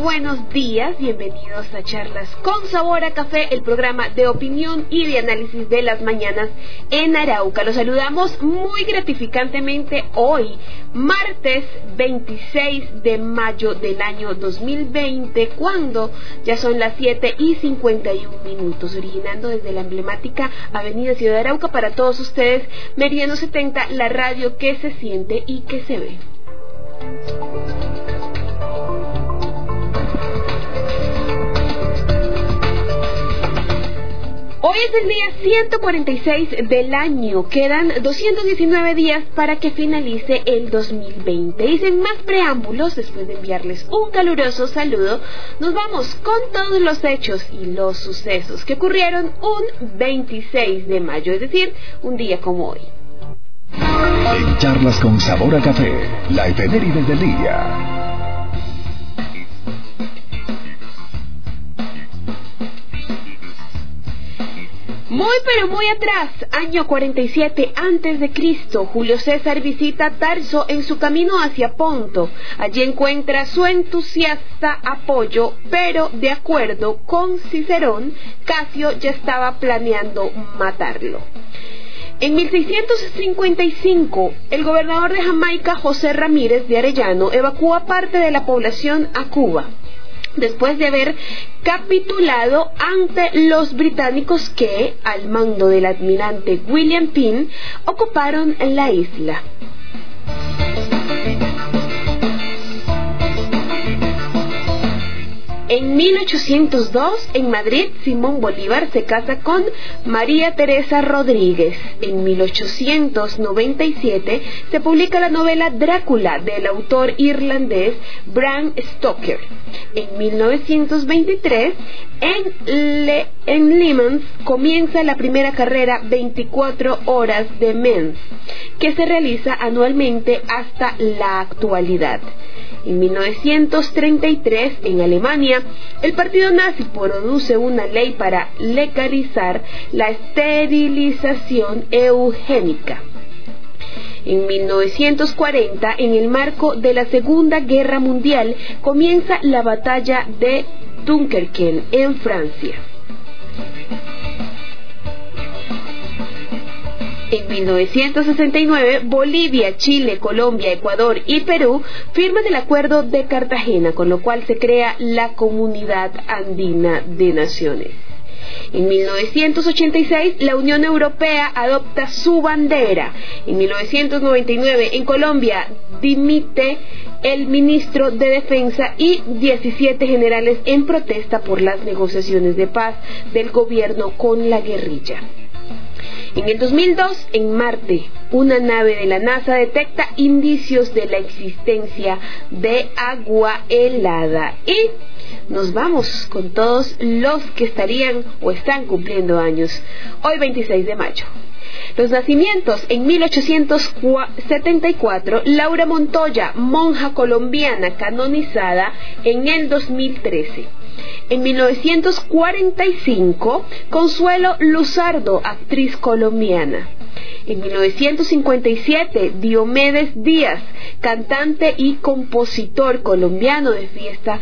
Buenos días, bienvenidos a Charlas con Sabor a Café, el programa de opinión y de análisis de las mañanas en Arauca. Los saludamos muy gratificantemente hoy, martes 26 de mayo del año 2020, cuando ya son las 7 y 51 minutos, originando desde la emblemática Avenida Ciudad de Arauca para todos ustedes, Meridiano 70, la radio que se siente y que se ve. Hoy es el día 146 del año. Quedan 219 días para que finalice el 2020. Y sin más preámbulos, después de enviarles un caluroso saludo, nos vamos con todos los hechos y los sucesos que ocurrieron un 26 de mayo, es decir, un día como hoy. En charlas con sabor a café, la efeméride del día. Muy pero muy atrás, año 47 antes de Cristo, Julio César visita Tarso en su camino hacia Ponto. Allí encuentra su entusiasta apoyo, pero de acuerdo con Cicerón, Casio ya estaba planeando matarlo. En 1655, el gobernador de Jamaica, José Ramírez de Arellano, evacúa parte de la población a Cuba después de haber capitulado ante los británicos que, al mando del admirante William Penn, ocuparon la isla. En 1802, en Madrid, Simón Bolívar se casa con María Teresa Rodríguez. En 1897 se publica la novela Drácula del autor irlandés Bram Stoker. En 1923, en, Le en comienza la primera carrera 24 horas de Mens, que se realiza anualmente hasta la actualidad. En 1933, en Alemania, el partido nazi produce una ley para legalizar la esterilización eugénica. En 1940, en el marco de la Segunda Guerra Mundial, comienza la batalla de Dunkerque en Francia. En 1969, Bolivia, Chile, Colombia, Ecuador y Perú firman el Acuerdo de Cartagena, con lo cual se crea la Comunidad Andina de Naciones. En 1986, la Unión Europea adopta su bandera. En 1999, en Colombia, dimite el ministro de Defensa y 17 generales en protesta por las negociaciones de paz del gobierno con la guerrilla. En el 2002, en Marte, una nave de la NASA detecta indicios de la existencia de agua helada y nos vamos con todos los que estarían o están cumpliendo años. Hoy 26 de mayo. Los nacimientos en 1874, Laura Montoya, monja colombiana canonizada en el 2013. En 1945, Consuelo Luzardo, actriz colombiana. En 1957, Diomedes Díaz, cantante y compositor colombiano de fiesta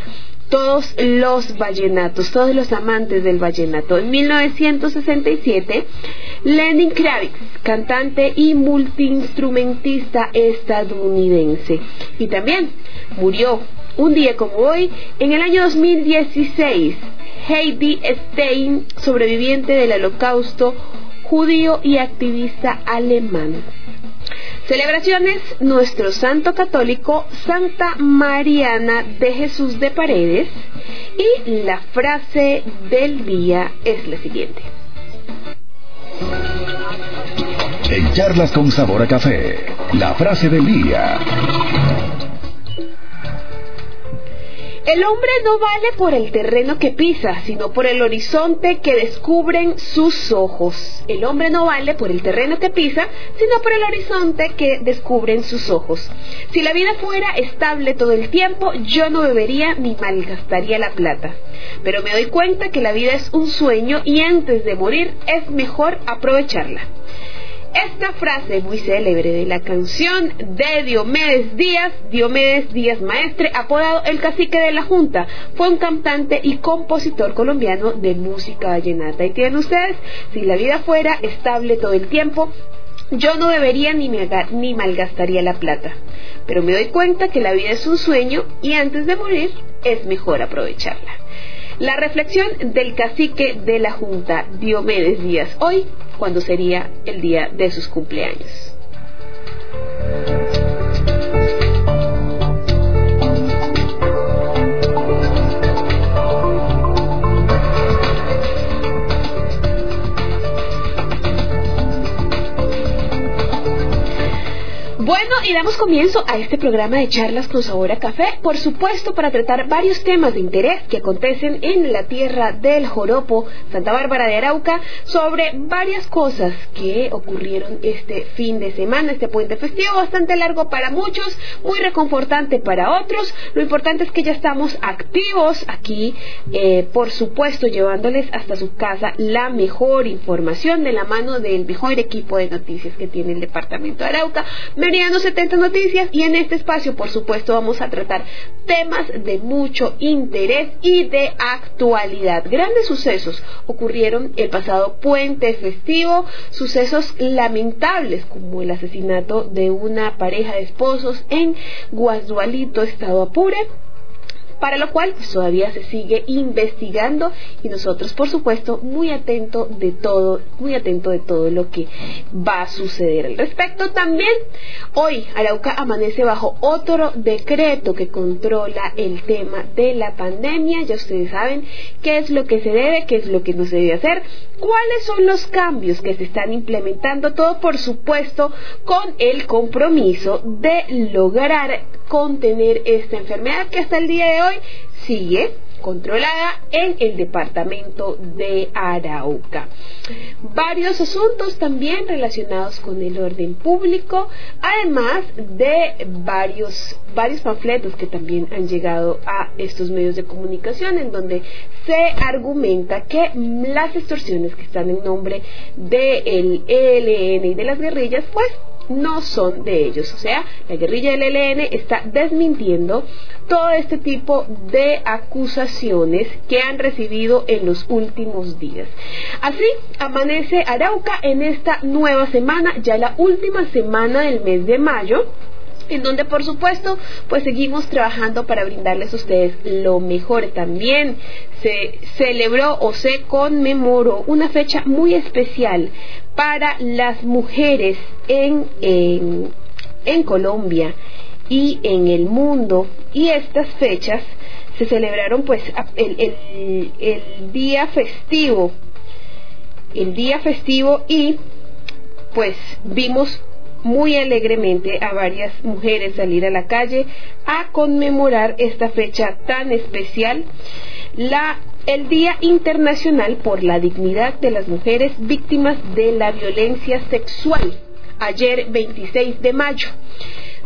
todos los vallenatos, todos los amantes del vallenato. En 1967, Lenny Kravitz, cantante y multiinstrumentista estadounidense, y también murió un día como hoy, en el año 2016, Heidi Stein, sobreviviente del holocausto judío y activista alemán. Celebraciones Nuestro Santo Católico Santa Mariana de Jesús de Paredes y la frase del día es la siguiente. En charlas con sabor a café, la frase del día. El hombre no vale por el terreno que pisa, sino por el horizonte que descubren sus ojos. El hombre no vale por el terreno que pisa, sino por el horizonte que descubren sus ojos. Si la vida fuera estable todo el tiempo, yo no bebería ni malgastaría la plata. Pero me doy cuenta que la vida es un sueño y antes de morir es mejor aprovecharla. Esta frase muy célebre de la canción de Diomedes Díaz, Diomedes Díaz Maestre, apodado el cacique de la Junta, fue un cantante y compositor colombiano de música vallenata. Y tienen ustedes, si la vida fuera estable todo el tiempo, yo no bebería ni, ni malgastaría la plata, pero me doy cuenta que la vida es un sueño y antes de morir es mejor aprovecharla. La reflexión del cacique de la Junta, Diomedes Díaz, hoy, cuando sería el día de sus cumpleaños. Bueno, y damos comienzo a este programa de charlas con sabor a café, por supuesto para tratar varios temas de interés que acontecen en la tierra del Joropo, Santa Bárbara de Arauca, sobre varias cosas que ocurrieron este fin de semana, este puente festivo bastante largo para muchos, muy reconfortante para otros. Lo importante es que ya estamos activos aquí, eh, por supuesto, llevándoles hasta su casa la mejor información de la mano del mejor equipo de noticias que tiene el departamento de Arauca. 70 Noticias y en este espacio, por supuesto, vamos a tratar temas de mucho interés y de actualidad. Grandes sucesos ocurrieron el pasado puente festivo, sucesos lamentables como el asesinato de una pareja de esposos en Guasdualito, Estado Apure para lo cual pues, todavía se sigue investigando y nosotros por supuesto muy atento de todo, muy atento de todo lo que va a suceder al respecto. También hoy Arauca amanece bajo otro decreto que controla el tema de la pandemia. Ya ustedes saben qué es lo que se debe, qué es lo que no se debe hacer, cuáles son los cambios que se están implementando, todo por supuesto con el compromiso de lograr contener esta enfermedad que hasta el día de hoy sigue controlada en el departamento de Arauca. Varios asuntos también relacionados con el orden público, además de varios, varios panfletos que también han llegado a estos medios de comunicación en donde se argumenta que las extorsiones que están en nombre del ELN y de las guerrillas, pues no son de ellos. O sea, la guerrilla del ELN está desmintiendo todo este tipo de acusaciones que han recibido en los últimos días. Así amanece Arauca en esta nueva semana, ya la última semana del mes de mayo en donde por supuesto pues seguimos trabajando para brindarles a ustedes lo mejor. También se celebró o se conmemoró una fecha muy especial para las mujeres en, en, Colombia y en el mundo y estas fechas se celebraron pues el, el, día festivo el día festivo y pues vimos muy alegremente a varias mujeres salir a la calle a conmemorar esta fecha tan especial la el Día Internacional por la Dignidad de las Mujeres Víctimas de la Violencia Sexual, ayer 26 de mayo.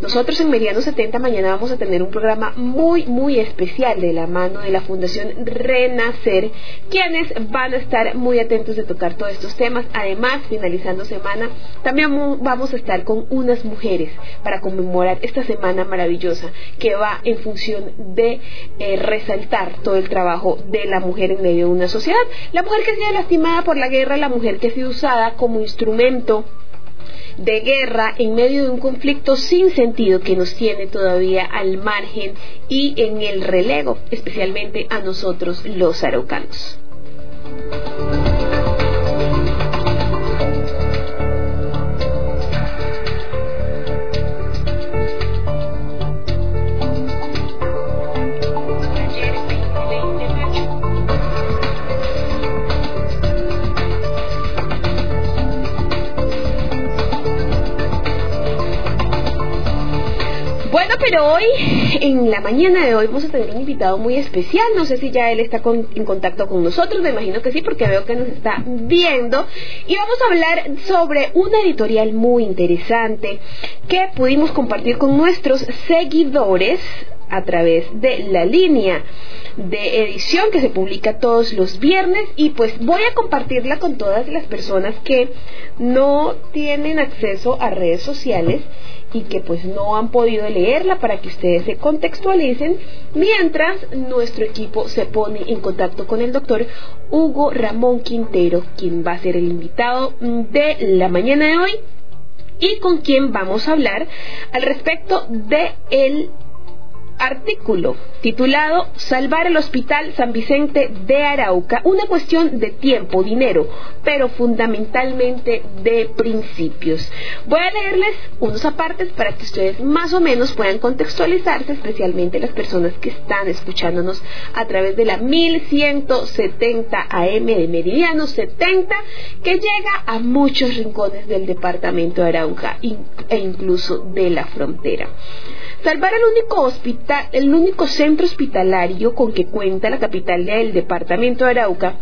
Nosotros en Mediano 70 mañana vamos a tener un programa muy, muy especial de la mano de la Fundación Renacer, quienes van a estar muy atentos de tocar todos estos temas. Además, finalizando semana, también vamos a estar con unas mujeres para conmemorar esta semana maravillosa que va en función de eh, resaltar todo el trabajo de la mujer en medio de una sociedad. La mujer que ha sido lastimada por la guerra, la mujer que ha sido usada como instrumento de guerra en medio de un conflicto sin sentido que nos tiene todavía al margen y en el relego, especialmente a nosotros los araucanos. Hoy, en la mañana de hoy, vamos a tener un invitado muy especial. No sé si ya él está en contacto con nosotros, me imagino que sí, porque veo que nos está viendo. Y vamos a hablar sobre una editorial muy interesante que pudimos compartir con nuestros seguidores a través de la línea de edición que se publica todos los viernes y pues voy a compartirla con todas las personas que no tienen acceso a redes sociales y que pues no han podido leerla para que ustedes se contextualicen mientras nuestro equipo se pone en contacto con el doctor Hugo Ramón Quintero, quien va a ser el invitado de la mañana de hoy y con quien vamos a hablar al respecto de el artículo titulado Salvar el Hospital San Vicente de Arauca, una cuestión de tiempo, dinero, pero fundamentalmente de principios. Voy a leerles unos apartes para que ustedes más o menos puedan contextualizarse, especialmente las personas que están escuchándonos a través de la 1170 AM de Meridiano 70, que llega a muchos rincones del departamento de Arauca e incluso de la frontera. Salvar el único hospital, el único centro hospitalario con que cuenta la capital del departamento de Arauca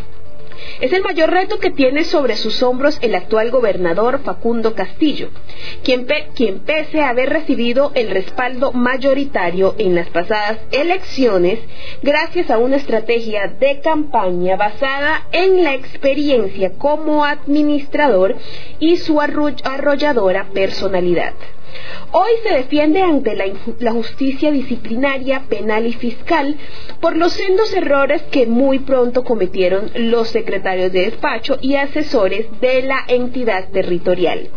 es el mayor reto que tiene sobre sus hombros el actual gobernador Facundo Castillo, quien, quien, pese a haber recibido el respaldo mayoritario en las pasadas elecciones, gracias a una estrategia de campaña basada en la experiencia como administrador y su arrolladora personalidad. Hoy se defiende ante la, justicia disciplinaria, penal y fiscal por los sendos errores que muy pronto cometieron los secretarios de despacho y asesores de la entidad territorial.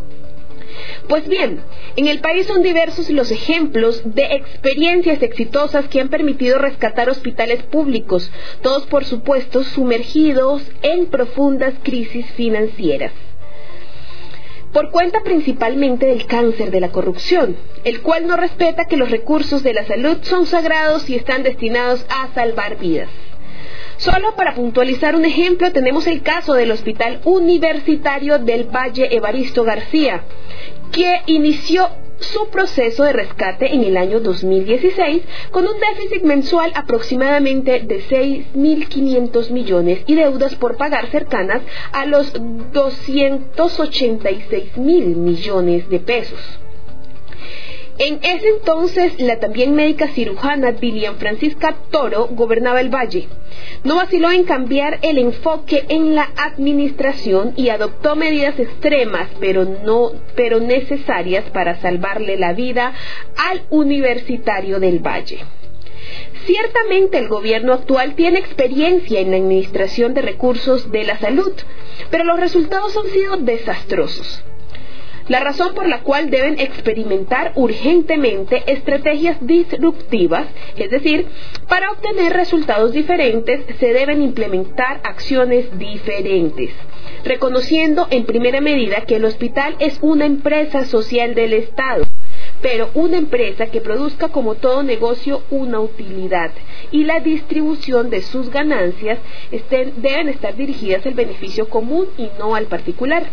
Pues bien, en el país son diversos los ejemplos de experiencias exitosas que han permitido rescatar hospitales públicos, todos por supuesto sumergidos en profundas crisis financieras por cuenta principalmente del cáncer de la corrupción, el cual no respeta que los recursos de la salud son sagrados y están destinados a salvar vidas. Solo para puntualizar un ejemplo, tenemos el caso del Hospital Universitario del Valle Evaristo García, que inició su proceso de rescate en el año 2016 con un déficit mensual aproximadamente de 6.500 millones y deudas por pagar cercanas a los 286 mil millones de pesos. En ese entonces, la también médica cirujana Dilian Francisca Toro gobernaba el valle. No vaciló en cambiar el enfoque en la administración y adoptó medidas extremas, pero no, pero necesarias para salvarle la vida al universitario del valle. Ciertamente el gobierno actual tiene experiencia en la administración de recursos de la salud, pero los resultados han sido desastrosos la razón por la cual deben experimentar urgentemente estrategias disruptivas, es decir, para obtener resultados diferentes se deben implementar acciones diferentes reconociendo en primera medida que el hospital es una empresa social del Estado, pero una empresa que produzca como todo negocio una utilidad y la distribución de sus ganancias deben estar dirigidas al beneficio común y no al particular.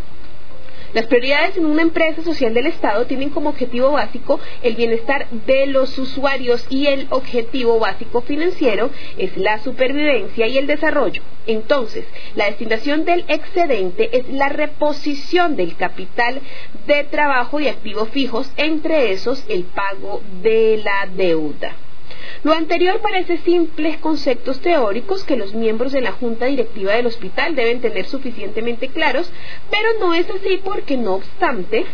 Las prioridades en una empresa social del Estado tienen como objetivo básico el bienestar de los usuarios y el objetivo básico financiero es la supervivencia y el desarrollo. Entonces, la destinación del excedente es la reposición del capital de trabajo y activos fijos, entre esos el pago de la deuda. Lo anterior parece simples conceptos teóricos que los miembros de la junta directiva del hospital deben tener suficientemente claros, pero no es así porque, no obstante,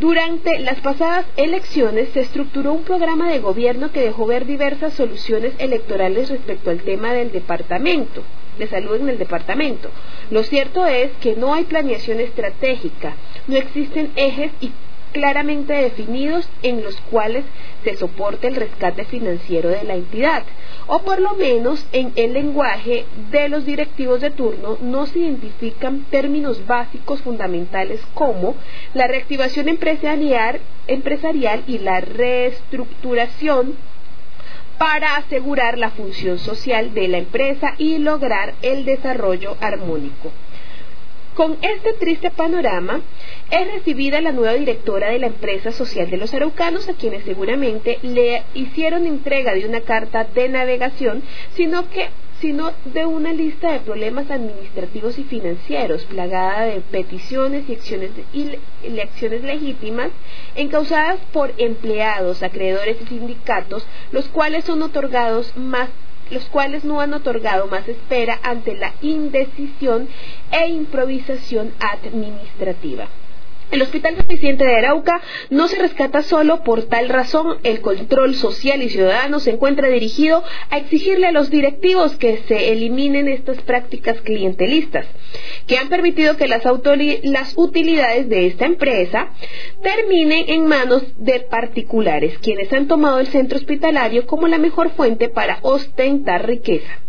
durante las pasadas elecciones se estructuró un programa de gobierno que dejó ver diversas soluciones electorales respecto al tema del departamento de salud en el departamento. Lo cierto es que no hay planeación estratégica, no existen ejes y claramente definidos en los cuales se soporte el rescate financiero de la entidad, o por lo menos en el lenguaje de los directivos de turno no se identifican términos básicos fundamentales como la reactivación empresarial, empresarial y la reestructuración para asegurar la función social de la empresa y lograr el desarrollo armónico. Con este triste panorama, es recibida la nueva directora de la empresa social de los araucanos, a quienes seguramente le hicieron entrega de una carta de navegación, sino que sino de una lista de problemas administrativos y financieros, plagada de peticiones y acciones, y acciones legítimas encausadas por empleados, acreedores y sindicatos, los cuales son otorgados más los cuales no han otorgado más espera ante la indecisión e improvisación administrativa. El Hospital Suficiente de Arauca no se rescata solo por tal razón. El control social y ciudadano se encuentra dirigido a exigirle a los directivos que se eliminen estas prácticas clientelistas, que han permitido que las utilidades de esta empresa terminen en manos de particulares, quienes han tomado el centro hospitalario como la mejor fuente para ostentar riqueza.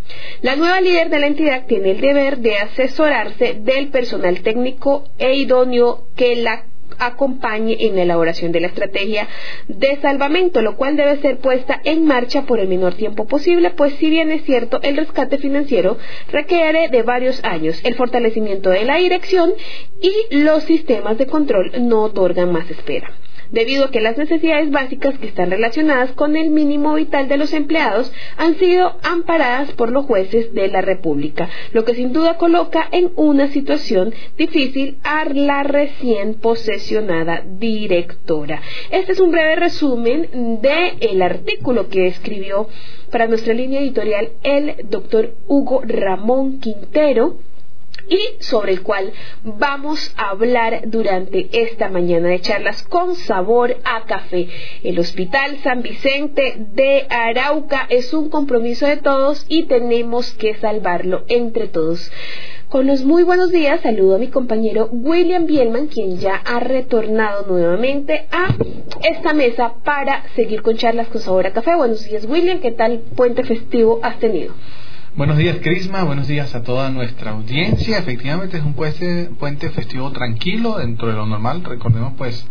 La nueva líder de la entidad tiene el deber de asesorarse del personal técnico e idóneo que la acompañe en la elaboración de la estrategia de salvamento, lo cual debe ser puesta en marcha por el menor tiempo posible, pues si bien es cierto, el rescate financiero requiere de varios años. El fortalecimiento de la dirección y los sistemas de control no otorgan más espera debido a que las necesidades básicas que están relacionadas con el mínimo vital de los empleados han sido amparadas por los jueces de la República, lo que sin duda coloca en una situación difícil a la recién posesionada directora. Este es un breve resumen del artículo que escribió para nuestra línea editorial el doctor Hugo Ramón Quintero y sobre el cual vamos a hablar durante esta mañana de charlas con sabor a café. El Hospital San Vicente de Arauca es un compromiso de todos y tenemos que salvarlo entre todos. Con los muy buenos días, saludo a mi compañero William Bielman, quien ya ha retornado nuevamente a esta mesa para seguir con charlas con sabor a café. Buenos días, William. ¿Qué tal puente festivo has tenido? Buenos días, Crisma. Buenos días a toda nuestra audiencia. Efectivamente, es un puente, puente festivo tranquilo dentro de lo normal. Recordemos, pues,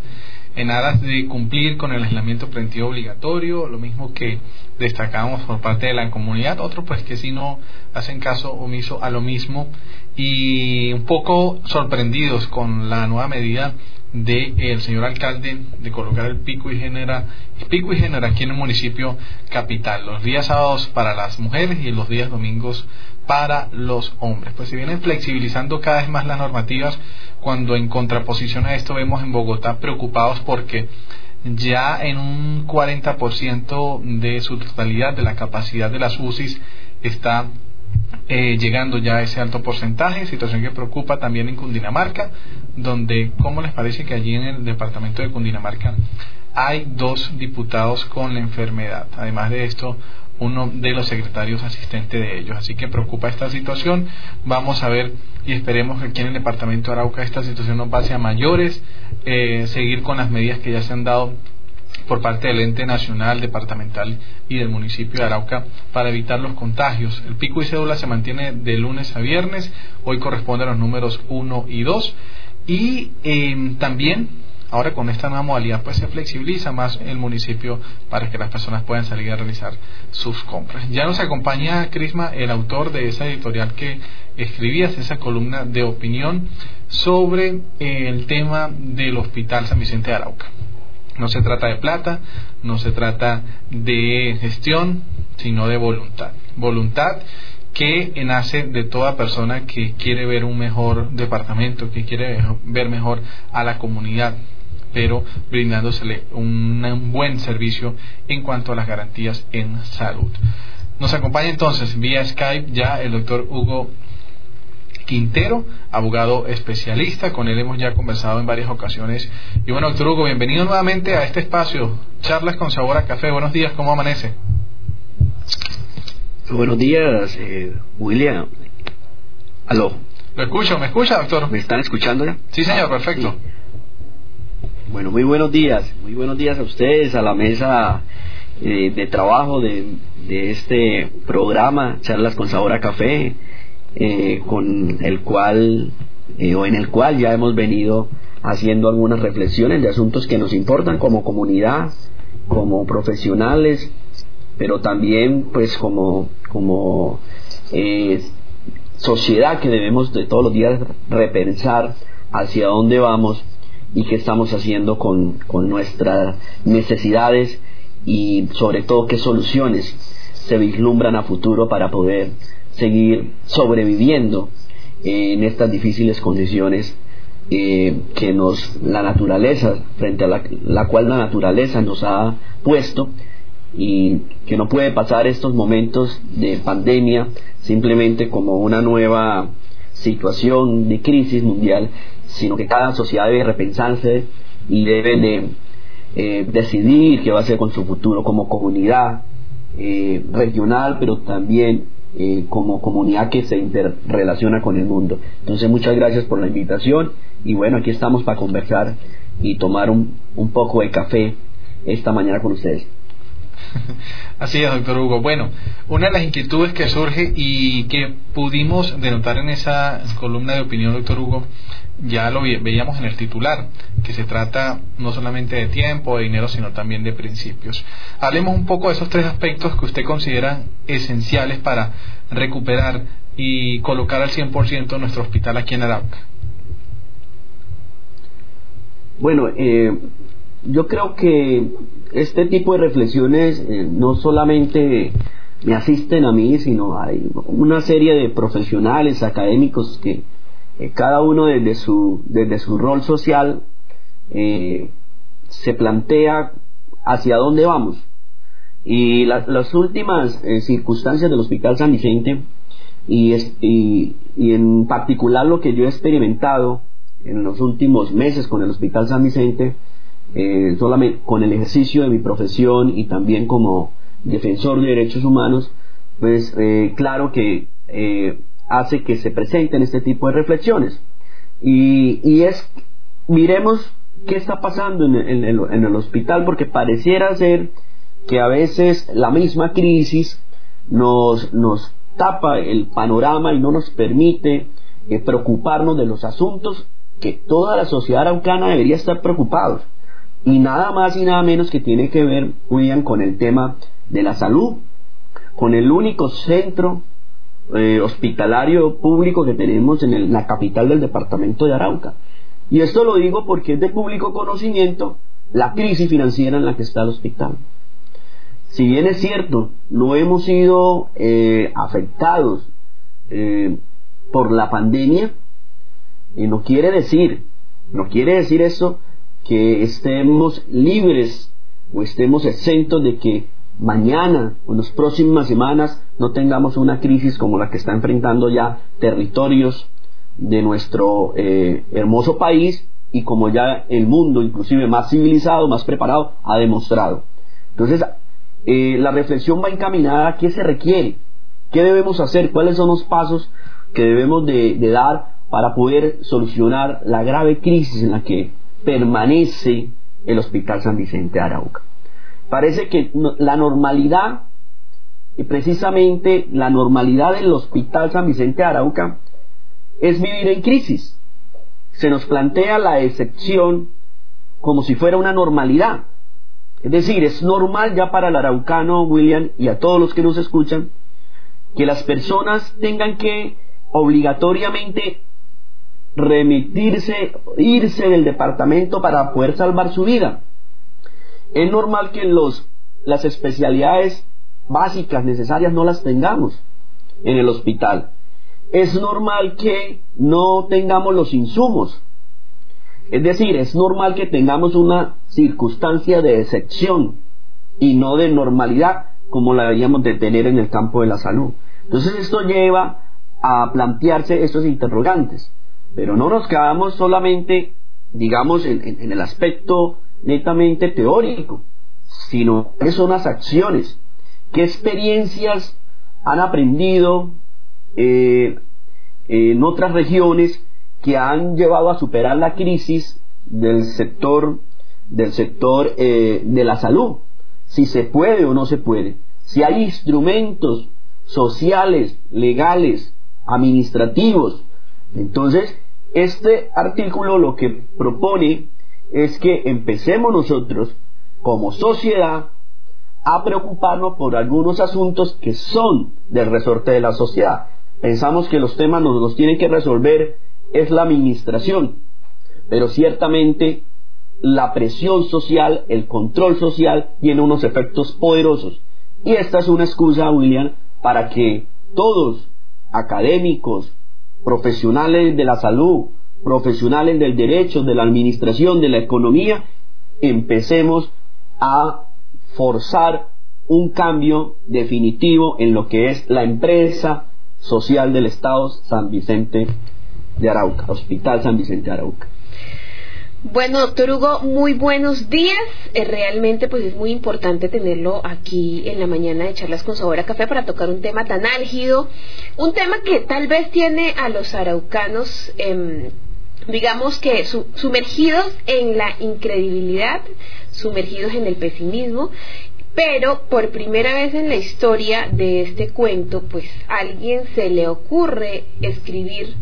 en aras de cumplir con el aislamiento preventivo obligatorio, lo mismo que destacamos por parte de la comunidad, otros pues que si no hacen caso omiso a lo mismo y un poco sorprendidos con la nueva medida del señor alcalde de colocar el pico y genera pico y aquí en el municipio capital los días sábados para las mujeres y los días domingos para los hombres. Pues se vienen flexibilizando cada vez más las normativas cuando en contraposición a esto vemos en Bogotá preocupados porque ya en un 40% de su totalidad de la capacidad de las UCIs está eh, llegando ya a ese alto porcentaje, situación que preocupa también en Cundinamarca, donde, ¿cómo les parece que allí en el departamento de Cundinamarca hay dos diputados con la enfermedad? Además de esto, uno de los secretarios asistentes de ellos. Así que preocupa esta situación. Vamos a ver y esperemos que aquí en el departamento de Arauca esta situación no pase a mayores, eh, seguir con las medidas que ya se han dado por parte del ente nacional, departamental y del municipio de Arauca para evitar los contagios. El pico y cédula se mantiene de lunes a viernes, hoy corresponde a los números 1 y 2 y eh, también ahora con esta nueva modalidad pues se flexibiliza más el municipio para que las personas puedan salir a realizar sus compras. Ya nos acompaña Crisma, el autor de esa editorial que escribías, esa columna de opinión sobre el tema del Hospital San Vicente de Arauca. No se trata de plata, no se trata de gestión, sino de voluntad. Voluntad que nace de toda persona que quiere ver un mejor departamento, que quiere ver mejor a la comunidad, pero brindándosele un buen servicio en cuanto a las garantías en salud. Nos acompaña entonces vía Skype ya el doctor Hugo Quintero, abogado especialista. Con él hemos ya conversado en varias ocasiones. Y bueno, doctor Hugo, bienvenido nuevamente a este espacio, Charlas con Sabor a Café. Buenos días, ¿cómo amanece? Buenos días, eh, William. Aló. Lo escucho, ¿me escucha, doctor? ¿Me están escuchando ya? Sí, señor, perfecto. Bueno, muy buenos días. Muy buenos días a ustedes, a la mesa eh, de trabajo de, este programa, Charlas con Sabor a Café, eh, con el cual, eh, o en el cual ya hemos venido haciendo algunas reflexiones de asuntos que nos importan como comunidad, como profesionales, pero también pues como, como sociedad que debemos de todos los días repensar hacia dónde vamos y qué estamos haciendo con, con nuestras necesidades y sobre todo qué soluciones se vislumbran a futuro para poder seguir sobreviviendo en estas difíciles condiciones eh, que nos la naturaleza frente a la, la, cual la naturaleza nos ha puesto y que no puede pasar estos momentos de pandemia simplemente como una nueva situación de crisis mundial sino que cada sociedad debe repensarse y debe de eh, decidir qué va a hacer con su futuro como comunidad eh, regional, pero también eh, como comunidad que se interrelaciona con el mundo. Entonces, muchas gracias por la invitación y bueno, aquí estamos para conversar y tomar un, un poco de café esta mañana con ustedes. Así es, doctor Hugo. Bueno, una de las inquietudes que surge y que pudimos denotar en esa columna de opinión, doctor Hugo, ya lo veíamos en el titular, que se trata no solamente de tiempo, de dinero, sino también de principios. Hablemos un poco de esos tres aspectos que usted considera esenciales para recuperar y colocar al 100% nuestro hospital aquí en Arauca. Bueno, eh, yo creo que este tipo de reflexiones eh, no solamente me asisten a mí, sino hay una serie de profesionales, académicos que eh, cada uno desde su, desde su rol social eh, se plantea hacia dónde vamos. Y las últimas circunstancias del Hospital San Vicente y, y, y en particular lo que yo he experimentado en los últimos meses con el Hospital San Vicente, eh, solamente con el ejercicio de mi profesión y también como defensor de derechos humanos, pues eh, claro que eh, hace que se presenten este tipo de reflexiones. Y, y es, miremos qué está pasando en, el hospital, porque pareciera ser que a veces la misma crisis nos, nos tapa el panorama y no nos permite preocuparnos de los asuntos que toda la sociedad araucana debería estar preocupados y nada más y nada menos que tiene que ver, William, con el tema de la salud, con el único centro eh, hospitalario público que tenemos en la capital del departamento de Arauca. Y esto lo digo porque es de público conocimiento la crisis financiera en la que está el hospital. Si bien es cierto, no hemos sido eh, afectados eh, por la pandemia, y no quiere decir, no quiere decir eso que estemos libres o estemos exentos de que mañana o en las próximas semanas no tengamos una crisis como la que está enfrentando ya territorios de nuestro eh, hermoso país y como ya el mundo, inclusive más civilizado, más preparado, ha demostrado. Entonces, eh, la reflexión va encaminada a qué se requiere, qué debemos hacer, cuáles son los pasos que debemos de dar para poder solucionar la grave crisis en la que permanece el Hospital San Vicente de Arauca. Parece que la normalidad, y precisamente la normalidad del Hospital San Vicente de Arauca, es vivir en crisis. Se nos plantea la excepción como si fuera una normalidad. Es decir, es normal ya para el araucano, William, y a todos los que nos escuchan, que las personas tengan que obligatoriamente remitirse, irse del departamento para poder salvar su vida. Es normal que los, las especialidades básicas necesarias no las tengamos en el hospital. Es normal que no tengamos los insumos. Es decir, es normal que tengamos una circunstancia de excepción y no de normalidad como la deberíamos de tener en el campo de la salud. Entonces esto lleva a plantearse estos interrogantes, pero no nos quedamos solamente, digamos, en, el aspecto netamente teórico, sino que son las acciones, qué experiencias han aprendido eh, en otras regiones que han llevado a superar la crisis del sector del sector eh, de la salud si se puede o no se puede. Si hay instrumentos sociales legales administrativos. Entonces este artículo lo que propone es que empecemos nosotros como sociedad a preocuparnos por algunos asuntos que son del resorte de la sociedad pensamos que los temas nos los tienen que resolver es la administración, pero ciertamente la presión social, el control social tiene unos efectos poderosos. Y esta es una excusa, William, para que todos, académicos, profesionales de la salud, profesionales del derecho, de la administración, de la economía, empecemos a forzar un cambio definitivo en lo que es la empresa social del Estado San Vicente de Arauca, Hospital San Vicente de Arauca. Bueno, doctor Hugo, muy buenos días. Eh, realmente pues es muy importante tenerlo aquí en la mañana de charlas con sabor a café para tocar un tema tan álgido, un tema que tal vez tiene a los araucanos em, digamos que sumergidos en la incredibilidad, sumergidos en el pesimismo pero por primera vez en la historia de este cuento, pues a alguien se le ocurre escribir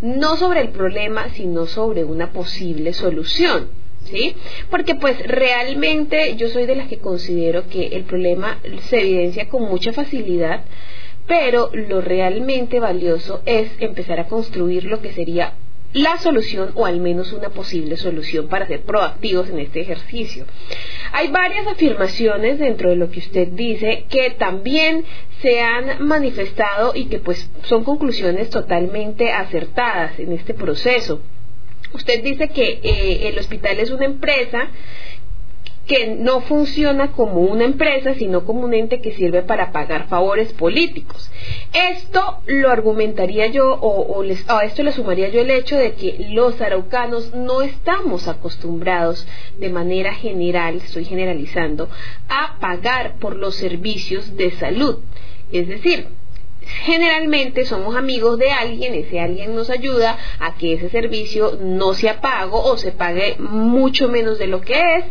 no sobre el problema, sino sobre una posible solución. ¿Sí? Porque pues realmente yo soy de las que considero que el problema se evidencia con mucha facilidad, pero lo realmente valioso es empezar a construir lo que sería la solución o al menos una posible solución para ser proactivos en este ejercicio. Hay varias afirmaciones dentro de lo que usted dice que también se han manifestado y que pues son conclusiones totalmente acertadas en este proceso. Usted dice que eh, el hospital es una empresa que no funciona como una empresa, sino como un ente que sirve para pagar favores políticos. Esto lo argumentaría yo, o, a esto le sumaría yo el hecho de que los araucanos no estamos acostumbrados de manera general, estoy generalizando, a pagar por los servicios de salud. Es decir, generalmente somos amigos de alguien, ese alguien nos ayuda a que ese servicio no sea pago o se pague mucho menos de lo que es.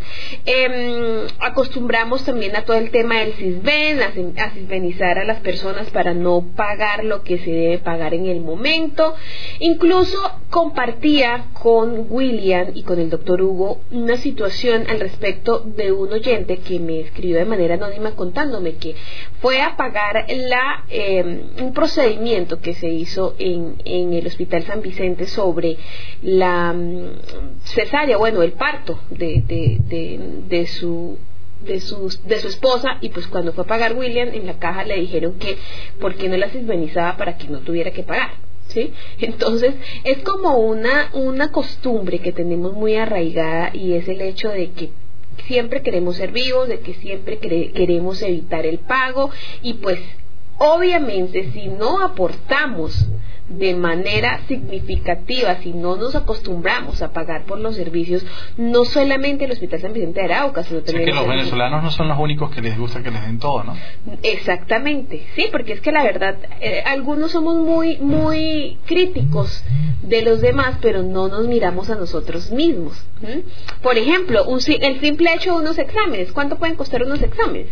Em, acostumbramos también a todo el tema del CISBEN, a, CISBENizar a las personas para no pagar lo que se debe pagar en el momento. Incluso compartía con William y con el doctor Hugo una situación al respecto de un oyente que me escribió de manera anónima contándome que fue a pagar la... Em, un procedimiento que se hizo en, en el Hospital San Vicente sobre la mm, cesárea, bueno, el parto de, de, de, su de su, de su esposa. Y pues cuando fue a pagar William en la caja le dijeron que por qué no la cisbenizaba para que no tuviera que pagar ¿sí? entonces es como una una costumbre que tenemos muy arraigada y es el hecho de que siempre queremos ser vivos de que siempre queremos evitar el pago. Y pues Obviamente, si no aportamos de manera significativa, si no nos acostumbramos a pagar por los servicios, no solamente el Hospital San Vicente de Arauca, sino también... que los venezolanos no son los únicos que les gusta que les den todo, ¿no? Exactamente, sí, porque es que la verdad, eh, algunos somos muy, muy críticos de los demás, pero no nos miramos a nosotros mismos. Por ejemplo, un, el simple hecho de unos exámenes, ¿cuánto pueden costar unos exámenes?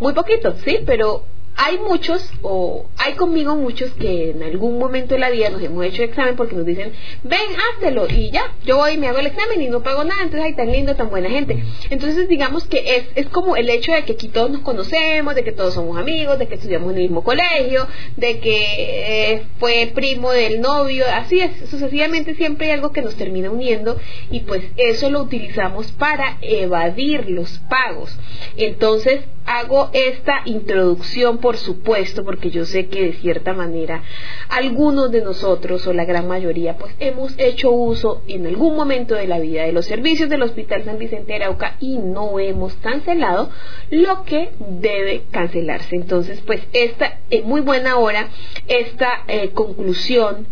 Muy poquito, sí, pero hay muchos, o hay conmigo muchos que en algún momento de la vida nos hemos hecho examen porque nos dicen, ven, háztelo, y ya, yo voy y me hago el examen y no pago nada, entonces hay tan lindo, tan buena gente. Entonces, digamos que es, es como el hecho de que aquí todos nos conocemos, de que todos somos amigos, de que estudiamos en el mismo colegio, de que eh, fue primo del novio, así es, sucesivamente siempre hay algo que nos termina uniendo y pues eso lo utilizamos para evadir los pagos. Entonces, hago esta introducción, por supuesto, porque yo sé que de cierta manera algunos de nosotros o la gran mayoría pues hemos hecho uso en algún momento de la vida de los servicios del Hospital San Vicente de Arauca y no hemos cancelado lo que debe cancelarse. Entonces, pues esta es muy buena hora, esta eh, conclusión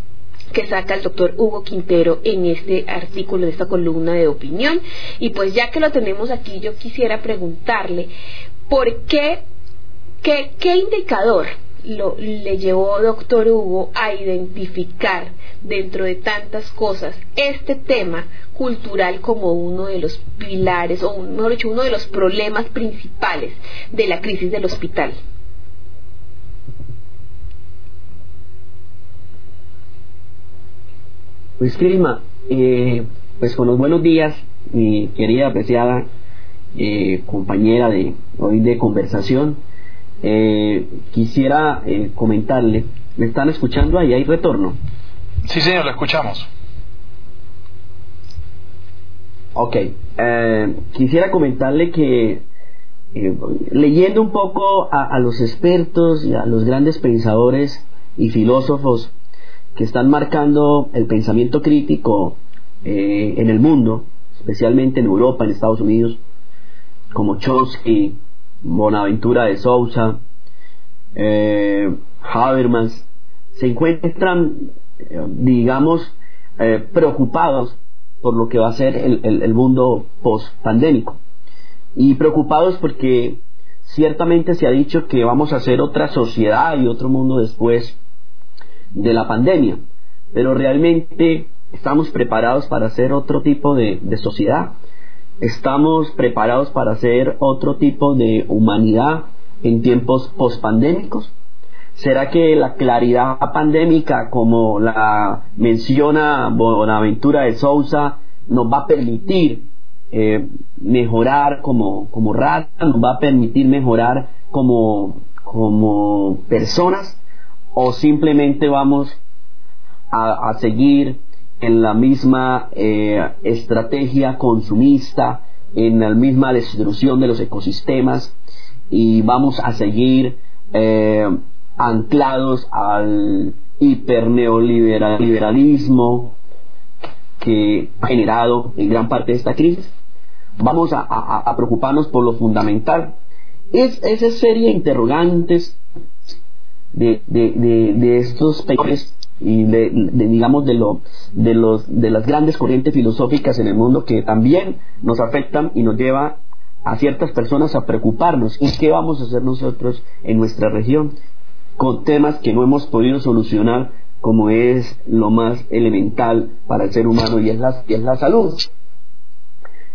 que saca el doctor Hugo Quintero en este artículo, en esta columna de opinión. Y pues ya que lo tenemos aquí, yo quisiera preguntarle, ¿por qué, qué, indicador lo, le llevó doctor Hugo a identificar dentro de tantas cosas este tema cultural como uno de los pilares, o mejor dicho, uno de los problemas principales de la crisis del hospital? Pues Crisma, eh, pues con los buenos días, mi querida apreciada eh, compañera de hoy de conversación, eh, quisiera eh, comentarle, ¿me están escuchando ahí? ¿Hay retorno? Sí, señor, lo escuchamos. Ok, eh, quisiera comentarle que leyendo un poco a, a, los expertos y a los grandes pensadores y filósofos que están marcando el pensamiento crítico eh, en el mundo, especialmente en Europa, en Estados Unidos, como Chomsky, Bonaventura de Sousa, eh, Habermas, se encuentran, eh, digamos, eh, preocupados por lo que va a ser el, el, el mundo post-pandémico. Y preocupados porque ciertamente se ha dicho que vamos a hacer otra sociedad y otro mundo después de la pandemia. Pero realmente estamos preparados para hacer otro tipo de, de sociedad. Estamos preparados para hacer otro tipo de humanidad en tiempos pospandémicos. ¿Será que la claridad pandémica, como la menciona Bonaventura de Sousa, nos va a permitir eh, mejorar como, como raza, nos va a permitir mejorar como, como personas? ¿O simplemente vamos a, a seguir en la misma eh, estrategia consumista, en la misma destrucción de los ecosistemas y vamos a seguir eh, anclados al hiperneoliberalismo que ha generado en gran parte de esta crisis. Vamos a, preocuparnos por lo fundamental. Es esa serie de interrogantes de, estos pequeños y de, digamos de lo de los de las grandes corrientes filosóficas en el mundo que también nos afectan y nos lleva a ciertas personas a preocuparnos y qué vamos a hacer nosotros en nuestra región con temas que no hemos podido solucionar como es lo más elemental para el ser humano y es la, y es la salud.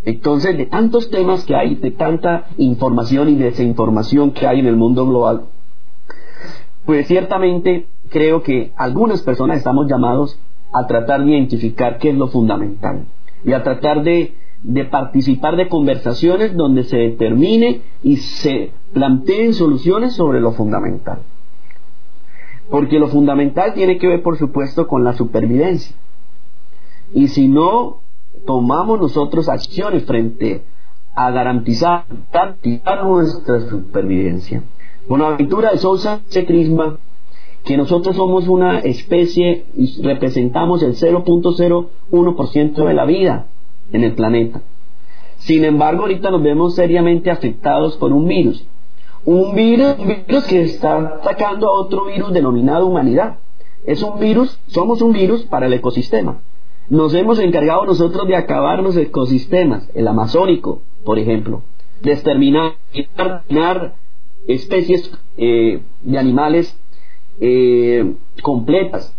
Entonces, de tantos temas que hay, de tanta información y desinformación que hay en el mundo global, pues ciertamente creo que algunas personas estamos llamados a tratar de identificar qué es lo fundamental y a tratar de, participar de conversaciones donde se determine y se planteen soluciones sobre lo fundamental. Porque lo fundamental tiene que ver, por supuesto, con la supervivencia. Y si no tomamos nosotros acciones frente a garantizar, garantizar nuestra supervivencia. Bonaventura de Sousa se crisma que nosotros somos una especie y representamos el 0.01% de la vida en el planeta. Sin embargo, ahorita nos vemos seriamente afectados por un virus. Un virus, que está atacando a otro virus denominado humanidad. Es un virus, somos un virus para el ecosistema. Nos hemos encargado nosotros de acabar los ecosistemas, el amazónico, por ejemplo, de exterminar, exterminar especies eh, de animales eh, completas,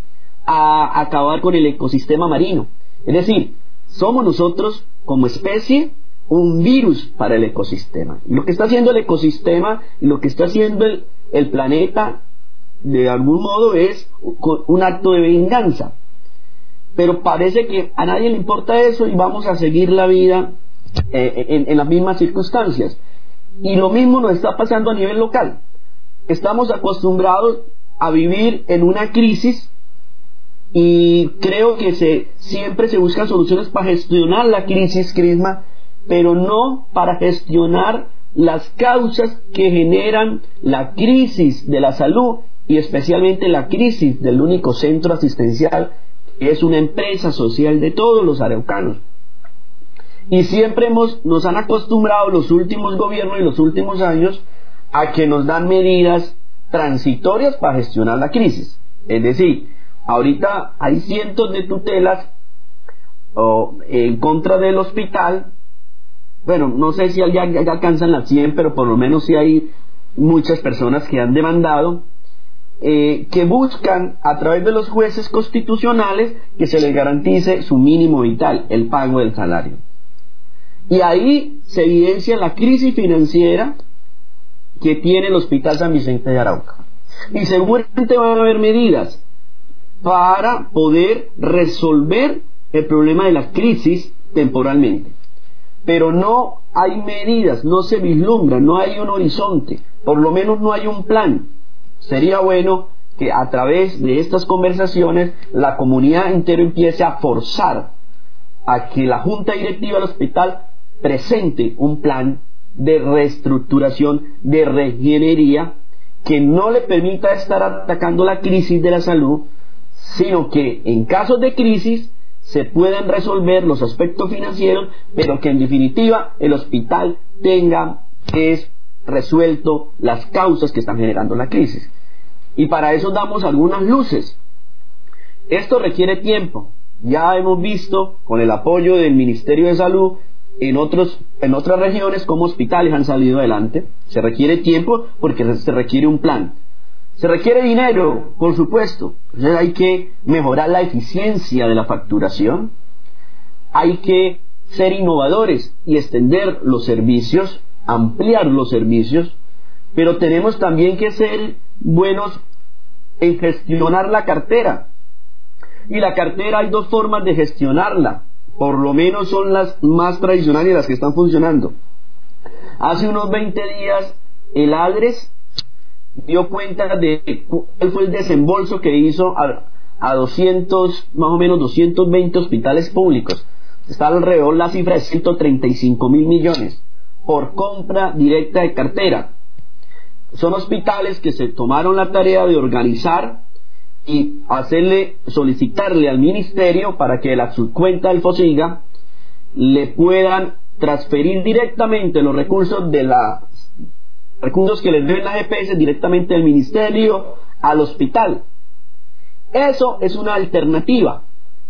a acabar con el ecosistema marino. Es decir, somos nosotros como especie un virus para el ecosistema. Lo que está haciendo el ecosistema y lo que está haciendo el, planeta de algún modo es un acto de venganza. Pero parece que a nadie le importa eso y vamos a seguir la vida eh, en las mismas circunstancias. Y lo mismo nos está pasando a nivel local. Estamos acostumbrados a vivir en una crisis y creo que se, siempre se buscan soluciones para gestionar la crisis, Crisma, pero no para gestionar las causas que generan la crisis de la salud y especialmente la crisis del único centro asistencial que es una empresa social de todos los araucanos. Y siempre hemos, nos han acostumbrado los últimos gobiernos y los últimos años a que nos dan medidas transitorias para gestionar la crisis. Es decir, ahorita hay cientos de tutelas en contra del hospital. Bueno, no sé si ya, ya alcanzan las 100, pero por lo menos sí hay muchas personas que han demandado eh, que buscan a través de los jueces constitucionales que se les garantice su mínimo vital, el pago del salario. Y ahí se evidencia la crisis financiera que tiene el Hospital San Vicente de Arauca. Y seguramente van a haber medidas para poder resolver el problema de la crisis temporalmente. Pero no hay medidas, no se vislumbra, no hay un horizonte, por lo menos no hay un plan sería bueno que a través de estas conversaciones la comunidad entera empiece a forzar a que la junta directiva del hospital presente un plan de reestructuración, de regenería, que no le permita estar atacando la crisis de la salud, sino que en casos de crisis se puedan resolver los aspectos financieros, pero que en definitiva el hospital tenga es resuelto las causas que están generando la crisis. Y para eso damos algunas luces. Esto requiere tiempo. Ya hemos visto con el apoyo del Ministerio de Salud en, otros, en otras regiones como hospitales han salido adelante. Se requiere tiempo porque se requiere un plan. Se requiere dinero, por supuesto. hay que mejorar la eficiencia de la facturación. Hay que ser innovadores y extender los servicios, ampliar los servicios. Pero tenemos también que ser buenos en gestionar la cartera. Y la cartera hay dos formas de gestionarla, por lo menos son las más tradicionales y las que están funcionando. Hace unos 20 días el ADRES dio cuenta de cuál fue el desembolso que hizo a, a 200, más o menos 220 hospitales públicos. Está alrededor la cifra de 135 mil millones por compra directa de cartera son hospitales que se tomaron la tarea de organizar y hacerle, solicitarle al ministerio para que la subcuenta del FOSIGA le puedan transferir directamente los recursos de la recursos que les deben las EPS directamente del ministerio al hospital. Eso es una alternativa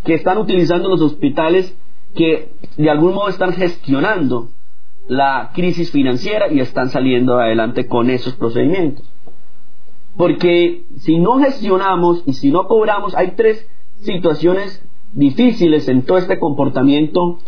que están utilizando los hospitales que de algún modo están gestionando la crisis financiera y están saliendo adelante con esos procedimientos. Porque si no gestionamos y si no cobramos, hay tres situaciones difíciles en todo este comportamiento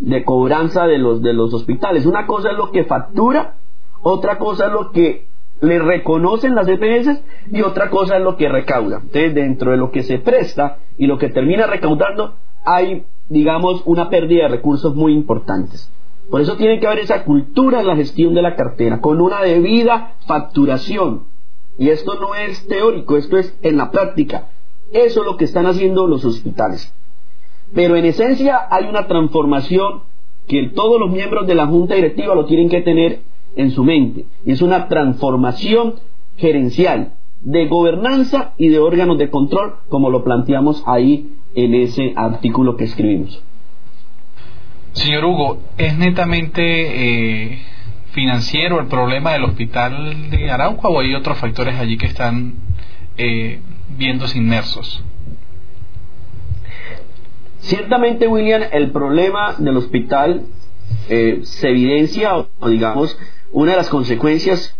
de cobranza de los, de los hospitales. Una cosa es lo que factura, otra cosa es lo que le reconocen las EPS y otra cosa es lo que recauda. Entonces, dentro de lo que se presta y lo que termina recaudando, hay, digamos, una pérdida de recursos muy importantes. Por eso tiene que haber esa cultura en la gestión de la cartera, con una debida facturación. Y esto no es teórico, esto es en la práctica. Eso es lo que están haciendo los hospitales. Pero en esencia hay una transformación que todos los miembros de la junta directiva lo tienen que tener en su mente. Y es una transformación gerencial, de gobernanza y de órganos de control, como lo planteamos ahí en ese artículo que escribimos. Señor Hugo, ¿es netamente eh, financiero el problema del hospital de Arauca o hay otros factores allí que están eh, viéndose inmersos? Ciertamente, William, el problema del hospital eh, se evidencia, o digamos, una de las consecuencias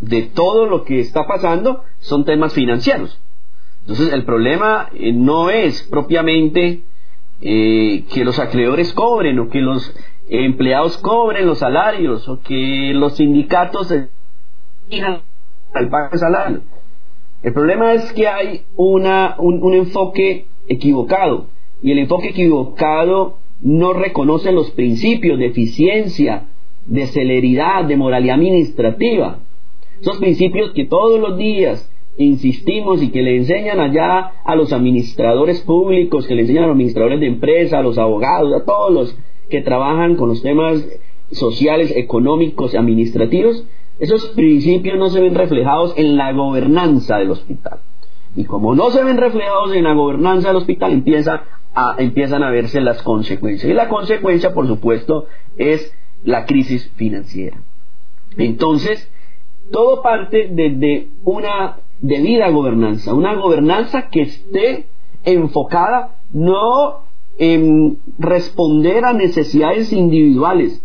de todo lo que está pasando son temas financieros. Entonces, el problema eh, no es propiamente eh, que los acreedores cobren o que los empleados cobren los salarios o que los sindicatos el pago de salario. El problema es que hay una, un, un enfoque equivocado y el enfoque equivocado no reconoce los principios de eficiencia, de celeridad, de moralidad administrativa. Esos principios que todos los días insistimos y que le enseñan allá a los administradores públicos, que le enseñan a los administradores de empresa, a los abogados, a todos los que trabajan con los temas sociales, económicos, administrativos, esos principios no se ven reflejados en la gobernanza del hospital. Y como no se ven reflejados en la gobernanza del hospital, empieza a, empiezan a verse las consecuencias. Y la consecuencia, por supuesto, es la crisis financiera. Entonces, todo parte desde una debida gobernanza, una gobernanza que esté enfocada no en responder a necesidades individuales,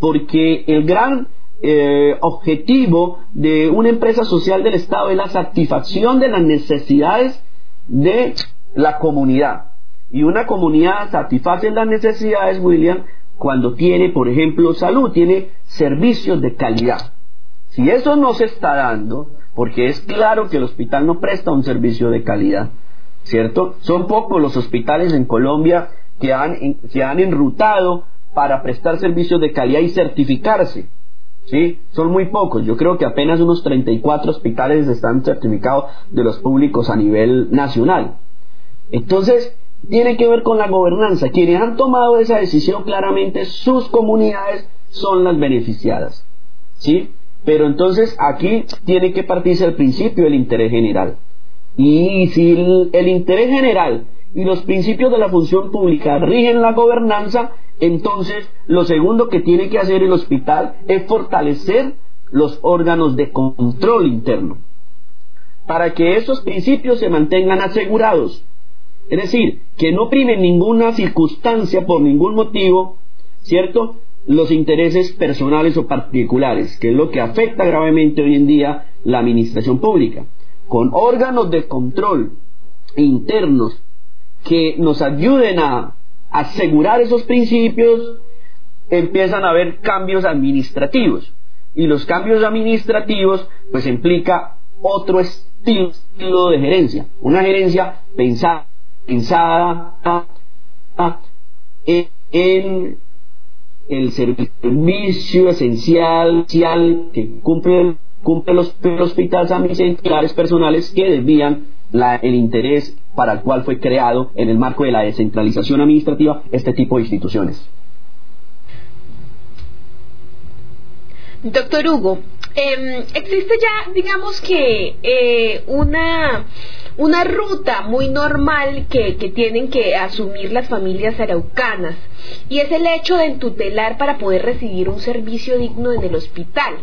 porque el gran eh, objetivo de una empresa social del Estado es la satisfacción de las necesidades de la comunidad. Y una comunidad satisface las necesidades, William, cuando tiene, por ejemplo, salud, tiene servicios de calidad. Si eso no se está dando, porque es claro que el hospital no presta un servicio de calidad, ¿cierto? Son pocos los hospitales en Colombia que han, han enrutado para prestar servicios de calidad y certificarse. ¿Sí? Son muy pocos. Yo creo que apenas unos 34 hospitales están certificados de los públicos a nivel nacional. Entonces, tiene que ver con la gobernanza. Quienes han tomado esa decisión claramente, sus comunidades son las beneficiadas. ¿Sí? Pero entonces aquí tiene que partirse el principio del interés general. Y si el, interés general y los principios de la función pública rigen la gobernanza, entonces lo segundo que tiene que hacer el hospital es fortalecer los órganos de control interno para que esos principios se mantengan asegurados. Es decir, que no prime ninguna circunstancia por ningún motivo, ¿cierto? los intereses personales o particulares, que es lo que afecta gravemente hoy en día la administración pública, con órganos de control internos que nos ayuden a asegurar esos principios, empiezan a haber cambios administrativos. Y los cambios administrativos pues implica otro estilo de gerencia, una gerencia pensada, pensada en el servicio esencial que cumple, cumple los, hospitales administrativos personales que desvían el interés para el cual fue creado en el marco de la descentralización administrativa este tipo de instituciones. Doctor Hugo, em, existe ya, digamos que, eh, una una ruta muy normal que, tienen que asumir las familias araucanas y es el hecho de entutelar para poder recibir un servicio digno en el hospital.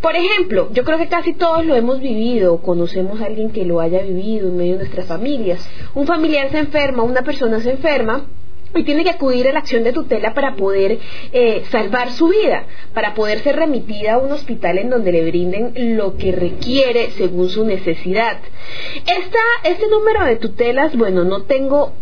Por ejemplo, yo creo que casi todos lo hemos vivido, conocemos a alguien que lo haya vivido en medio de nuestras familias. Un familiar se enferma, una persona se enferma y tiene que acudir a la acción de tutela para poder eh, salvar su vida, para poder ser remitida a un hospital en donde le brinden lo que requiere según su necesidad. Esta, este número de tutelas, bueno, no tengo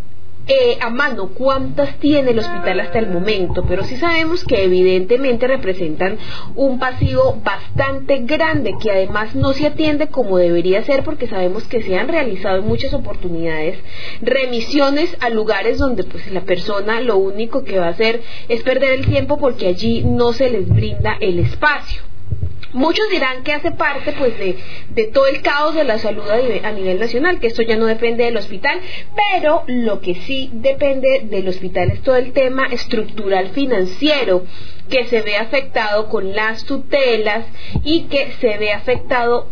eh, a mano cuántas tiene el hospital hasta el momento, pero sí sabemos que evidentemente representan un pasivo bastante grande que además no se atiende como debería ser porque sabemos que se han realizado en muchas oportunidades remisiones a lugares donde pues la persona lo único que va a hacer es perder el tiempo porque allí no se les brinda el espacio. Muchos dirán que hace parte pues de, todo el caos de la salud a nivel, nacional, que esto ya no depende del hospital, pero lo que sí depende del hospital es todo el tema estructural financiero que se ve afectado con las tutelas y que se ve afectado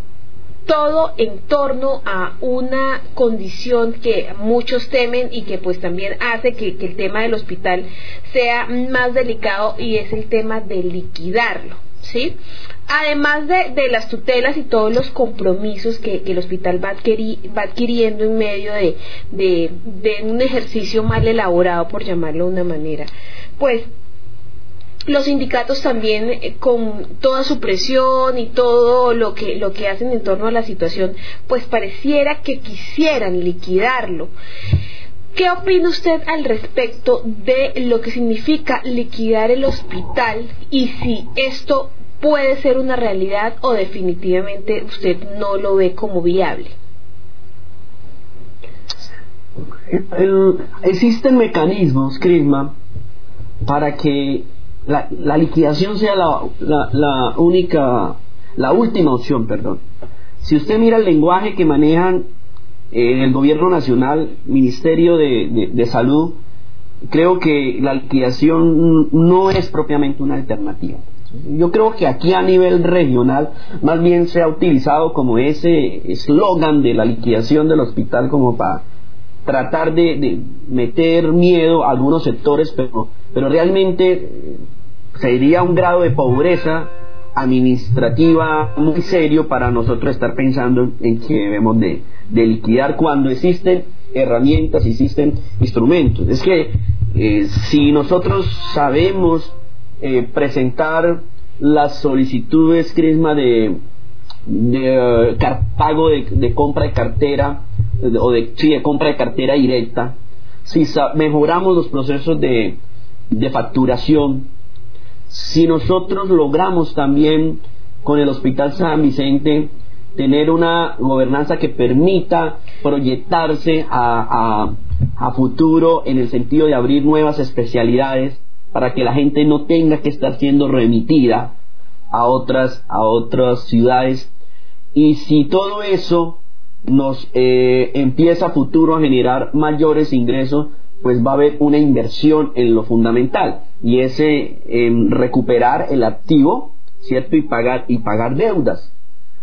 todo en torno a una condición que muchos temen y que pues también hace que, que el tema del hospital sea más delicado y es el tema de liquidarlo. ¿sí? Además de, las tutelas y todos los compromisos que, el hospital va, adquiriendo en medio de, un ejercicio mal elaborado, por llamarlo de una manera, pues los sindicatos también eh, con toda su presión y todo lo que lo que hacen en torno a la situación pues pareciera que quisieran liquidarlo. ¿Qué opina usted al respecto de lo que significa liquidar el hospital y si esto puede ser una realidad o definitivamente usted no lo ve como viable? existen mecanismos, Crisma, para que la, liquidación sea la, única, la última opción, perdón. Si usted mira el lenguaje que manejan en el gobierno nacional, Ministerio de Salud, creo que la liquidación no es propiamente una alternativa. Yo creo que aquí a nivel regional más bien se ha utilizado como ese eslogan de la liquidación del hospital como para tratar de, meter miedo a algunos sectores, pero, pero realmente eh, sería un grado de pobreza administrativa muy serio para nosotros estar pensando en que debemos de, liquidar cuando existen herramientas, existen instrumentos. Es que eh, si nosotros sabemos eh, presentar las solicitudes, Crisma, de, de eh, pago de, compra de cartera o de, sí, de compra de cartera directa, si mejoramos los procesos de, de facturación, si nosotros logramos también con el Hospital San Vicente tener una gobernanza que permita proyectarse a, futuro en el sentido de abrir nuevas especialidades para que la gente no tenga que estar siendo remitida a otras, a otras ciudades. Y si todo eso nos eh, empieza a futuro a generar mayores ingresos, pues va a haber una inversión en lo fundamental y ese en recuperar el activo, ¿cierto? Y pagar, y pagar deudas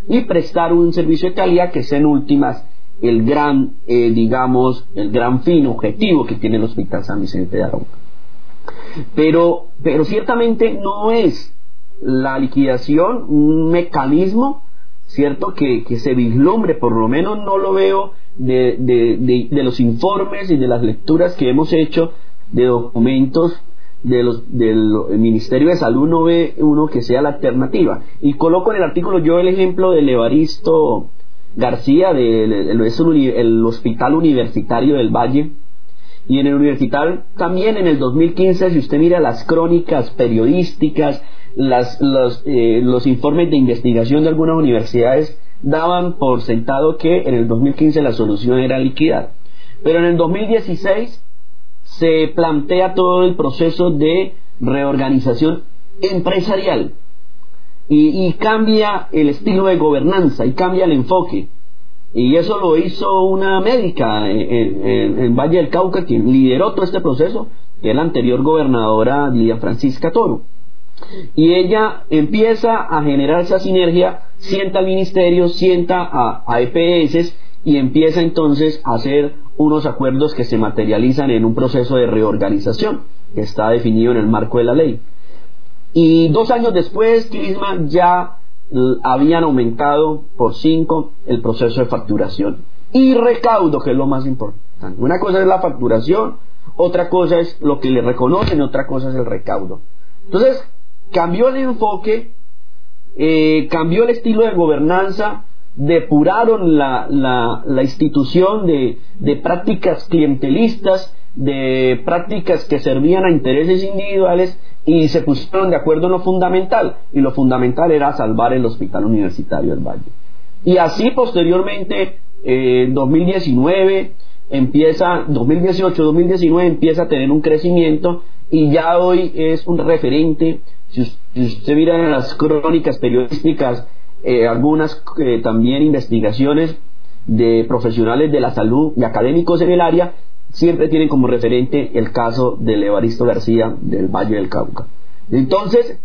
y prestar un servicio de calidad que sea en últimas el gran, eh, digamos, el gran fin objetivo que tiene el Hospital San Vicente de Arauca. Pero, pero ciertamente no es la liquidación un mecanismo, cierto, que, que se vislumbre, por lo menos no lo veo de, de, de, los informes y de las lecturas que hemos hecho de documentos de los, del Ministerio de Salud no ve uno que sea la alternativa. Y coloco en el artículo yo el ejemplo del Evaristo García, del el Hospital Universitario del Valle. Y en el Universitario también en el 2015, si usted mira las crónicas periodísticas, las, los, eh, los informes de investigación de algunas universidades, daban por sentado que en el 2015 la solución era liquidar. Pero en el 2016 se plantea todo el proceso de reorganización empresarial y, cambia el estilo de gobernanza y cambia el enfoque. Y eso lo hizo una médica en, Valle del Cauca, quien lideró todo este proceso, que es la anterior gobernadora Lidia Francisca Toro. Y ella empieza a generar esa sinergia, sienta al ministerio, sienta a, EPS y empieza entonces a hacer unos acuerdos que se materializan en un proceso de reorganización que está definido en el marco de la ley. Y dos años después, Clisma ya habían aumentado por cinco el proceso de facturación y recaudo, que es lo más importante. Una cosa es la facturación, otra cosa es lo que le reconocen, otra cosa es el recaudo. Entonces, cambió el enfoque, eh, cambió el estilo de gobernanza, depuraron la, la, institución de, de, prácticas clientelistas, de prácticas que servían a intereses individuales y se pusieron de acuerdo en lo fundamental. Y lo fundamental era salvar el Hospital Universitario del Valle. Y así posteriormente, eh, 2019 empieza, 2018-2019 empieza a tener un crecimiento y ya hoy es un referente. Si usted mira en las crónicas periodísticas, eh, algunas eh, también investigaciones de profesionales de la salud y académicos en el área siempre tienen como referente el caso del Evaristo García del Valle del Cauca. Entonces,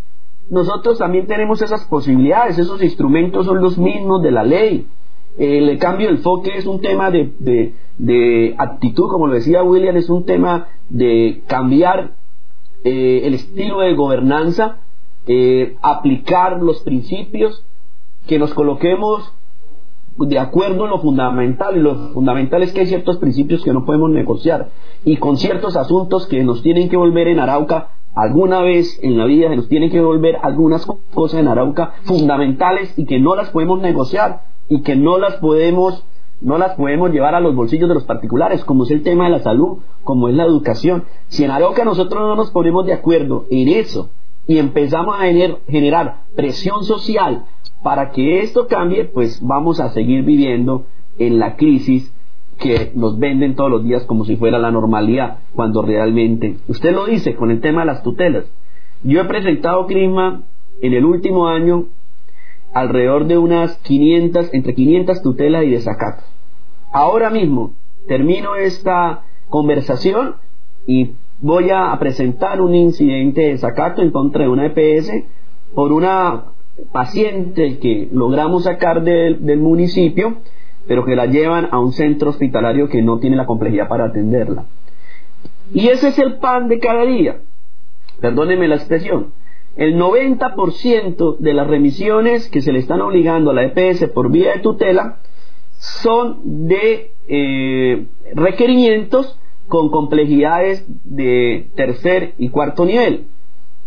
nosotros también tenemos esas posibilidades, esos instrumentos son los mismos de la ley. El cambio del enfoque es un tema de, de, actitud, como lo decía William, es un tema de cambiar eh, el estilo de gobernanza, aplicar los principios que nos coloquemos de acuerdo lo fundamental, y lo fundamental es que hay ciertos principios que no podemos negociar, y con ciertos asuntos que nos tienen que volver en Arauca alguna vez en la vida, que nos tienen que volver algunas cosas en Arauca fundamentales y que no las podemos negociar, y que no las podemos no las podemos llevar a los bolsillos de los particulares, como es el tema de la salud, como es la educación. Si en Arauca nosotros no nos ponemos de acuerdo en eso, y empezamos a generar presión social para que esto cambie, pues vamos a seguir viviendo en la crisis que nos venden todos los días como si fuera la normalidad, cuando realmente, usted lo dice con el tema de las tutelas. Yo he presentado CRISMA en el último año alrededor de unas 500, entre 500 tutelas y desacatos. Ahora mismo termino esta conversación y voy a presentar un incidente de desacato en contra de una EPS por una paciente que logramos sacar del, del municipio pero que la llevan a un centro hospitalario que no tiene la complejidad para atenderla. Y ese es el pan de cada día. Perdónenme la expresión. El 90% de las remisiones que se le están obligando a la EPS por vía de tutela son de eh, requerimientos con complejidades de tercer y cuarto nivel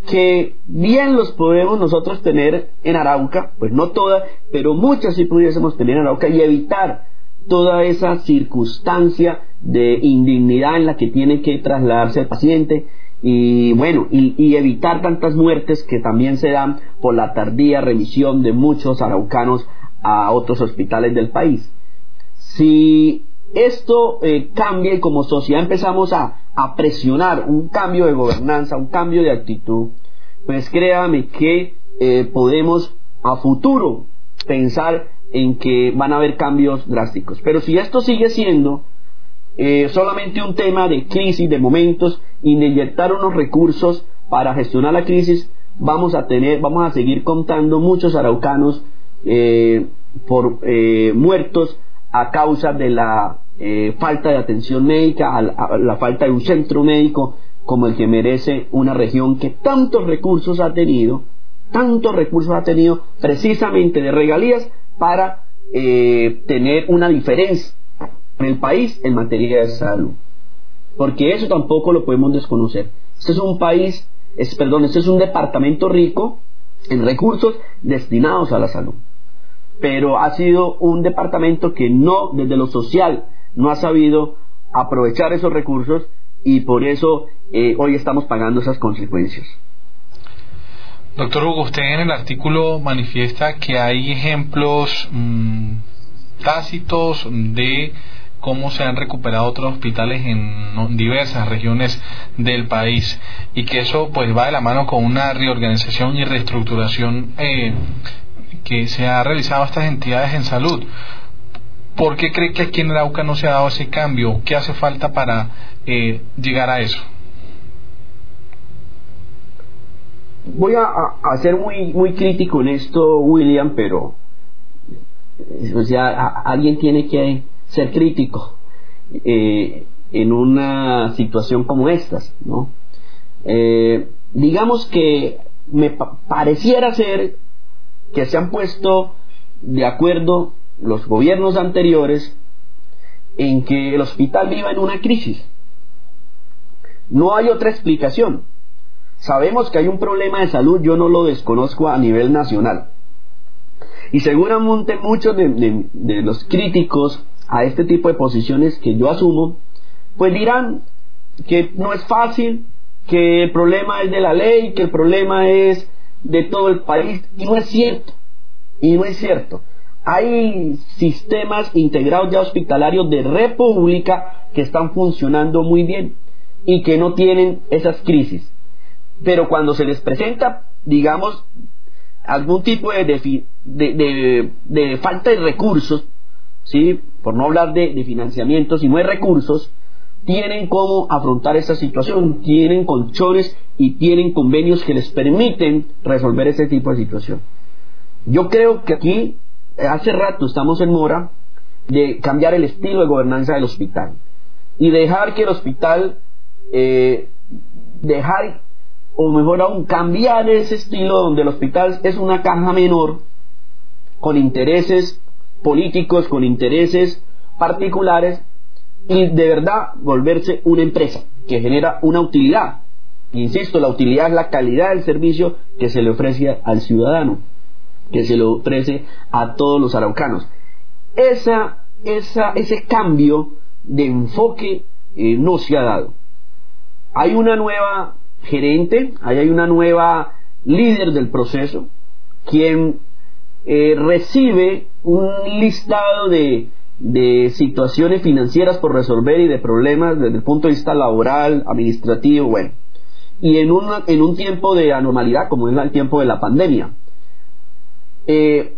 que bien los podemos nosotros tener en Arauca, pues no todas, pero muchas sí pudiésemos tener en Arauca y evitar toda esa circunstancia de indignidad en la que tiene que trasladarse el paciente y bueno, y, evitar tantas muertes que también se dan por la tardía remisión de muchos araucanos a otros hospitales del país. Si esto eh, cambia y como sociedad empezamos a, a presionar un cambio de gobernanza, un cambio de actitud, pues créame que eh, podemos a futuro pensar en que van a haber cambios drásticos. Pero si esto sigue siendo eh, solamente un tema de crisis, de momentos y de inyectar unos recursos para gestionar la crisis, vamos a tener, vamos a seguir contando muchos araucanos eh, por muertos a causa de la eh, falta de atención médica, a la, falta de un centro médico como el que merece una región que tantos recursos ha tenido, tantos recursos ha tenido precisamente de regalías para eh, tener una diferencia en el país en materia de salud. Porque eso tampoco lo podemos desconocer. Este es un país, es, perdón, este es un departamento rico en recursos destinados a la salud. Pero ha sido un departamento que no, desde lo social, no ha sabido aprovechar esos recursos y por eso eh, hoy estamos pagando esas consecuencias. Doctor Hugo, usted en el artículo manifiesta que hay ejemplos mm, tácitos de cómo se han recuperado otros hospitales en diversas regiones del país y que eso pues va de la mano con una reorganización y reestructuración eh, que se ha realizado a estas entidades en salud. ¿Por qué cree que aquí en Arauca no se ha dado ese cambio? ¿Qué hace falta para eh, llegar a eso? Voy a, ser muy, muy crítico en esto, William, pero o sea, alguien tiene que ser crítico eh, en una situación como estas, ¿no? Eh, digamos que me pareciera ser que se han puesto de acuerdo los gobiernos anteriores en que el hospital viva en una crisis. No hay otra explicación. Sabemos que hay un problema de salud, yo no lo desconozco a nivel nacional. Y seguramente muchos de, los críticos a este tipo de posiciones que yo asumo, pues dirán que no es fácil, que el problema es de la ley, que el problema es de todo el país, y no es cierto, y no es cierto. Hay sistemas integrados ya hospitalarios de república que están funcionando muy bien y que no tienen esas crisis. Pero cuando se les presenta, digamos, algún tipo de, de, falta de recursos, ¿sí? por no hablar de, de financiamiento, si no hay recursos, tienen cómo afrontar esa situación, tienen colchones y tienen convenios que les permiten resolver ese tipo de situación. Yo creo que aquí hace rato estamos en mora de cambiar el estilo de gobernanza del hospital y dejar que el hospital, eh, dejar, o mejor aún, cambiar ese estilo donde el hospital es una caja menor con intereses políticos, con intereses particulares y de verdad volverse una empresa que genera una utilidad. Insisto, la utilidad es la calidad del servicio que se le ofrece al ciudadano que se lo ofrece a todos los araucanos. Esa, esa, ese cambio de enfoque eh, no se ha dado. Hay una nueva gerente, hay una nueva líder del proceso, quien eh, recibe un listado de, de situaciones financieras por resolver y de problemas desde el punto de vista laboral, administrativo, bueno, y en, en un tiempo de anormalidad como es el tiempo de la pandemia. Eh,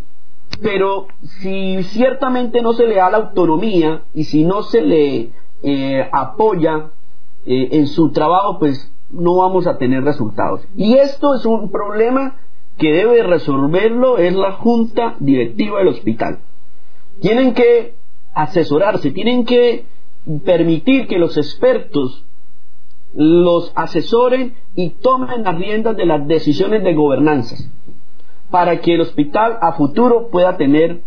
pero si ciertamente no se le da la autonomía y si no se le eh, apoya eh, en su trabajo, pues no vamos a tener resultados. Y esto es un problema que debe resolverlo es la junta directiva del hospital. Tienen que asesorarse, tienen que permitir que los expertos los asesoren y tomen las riendas de las decisiones de gobernanza para que el hospital a futuro pueda tener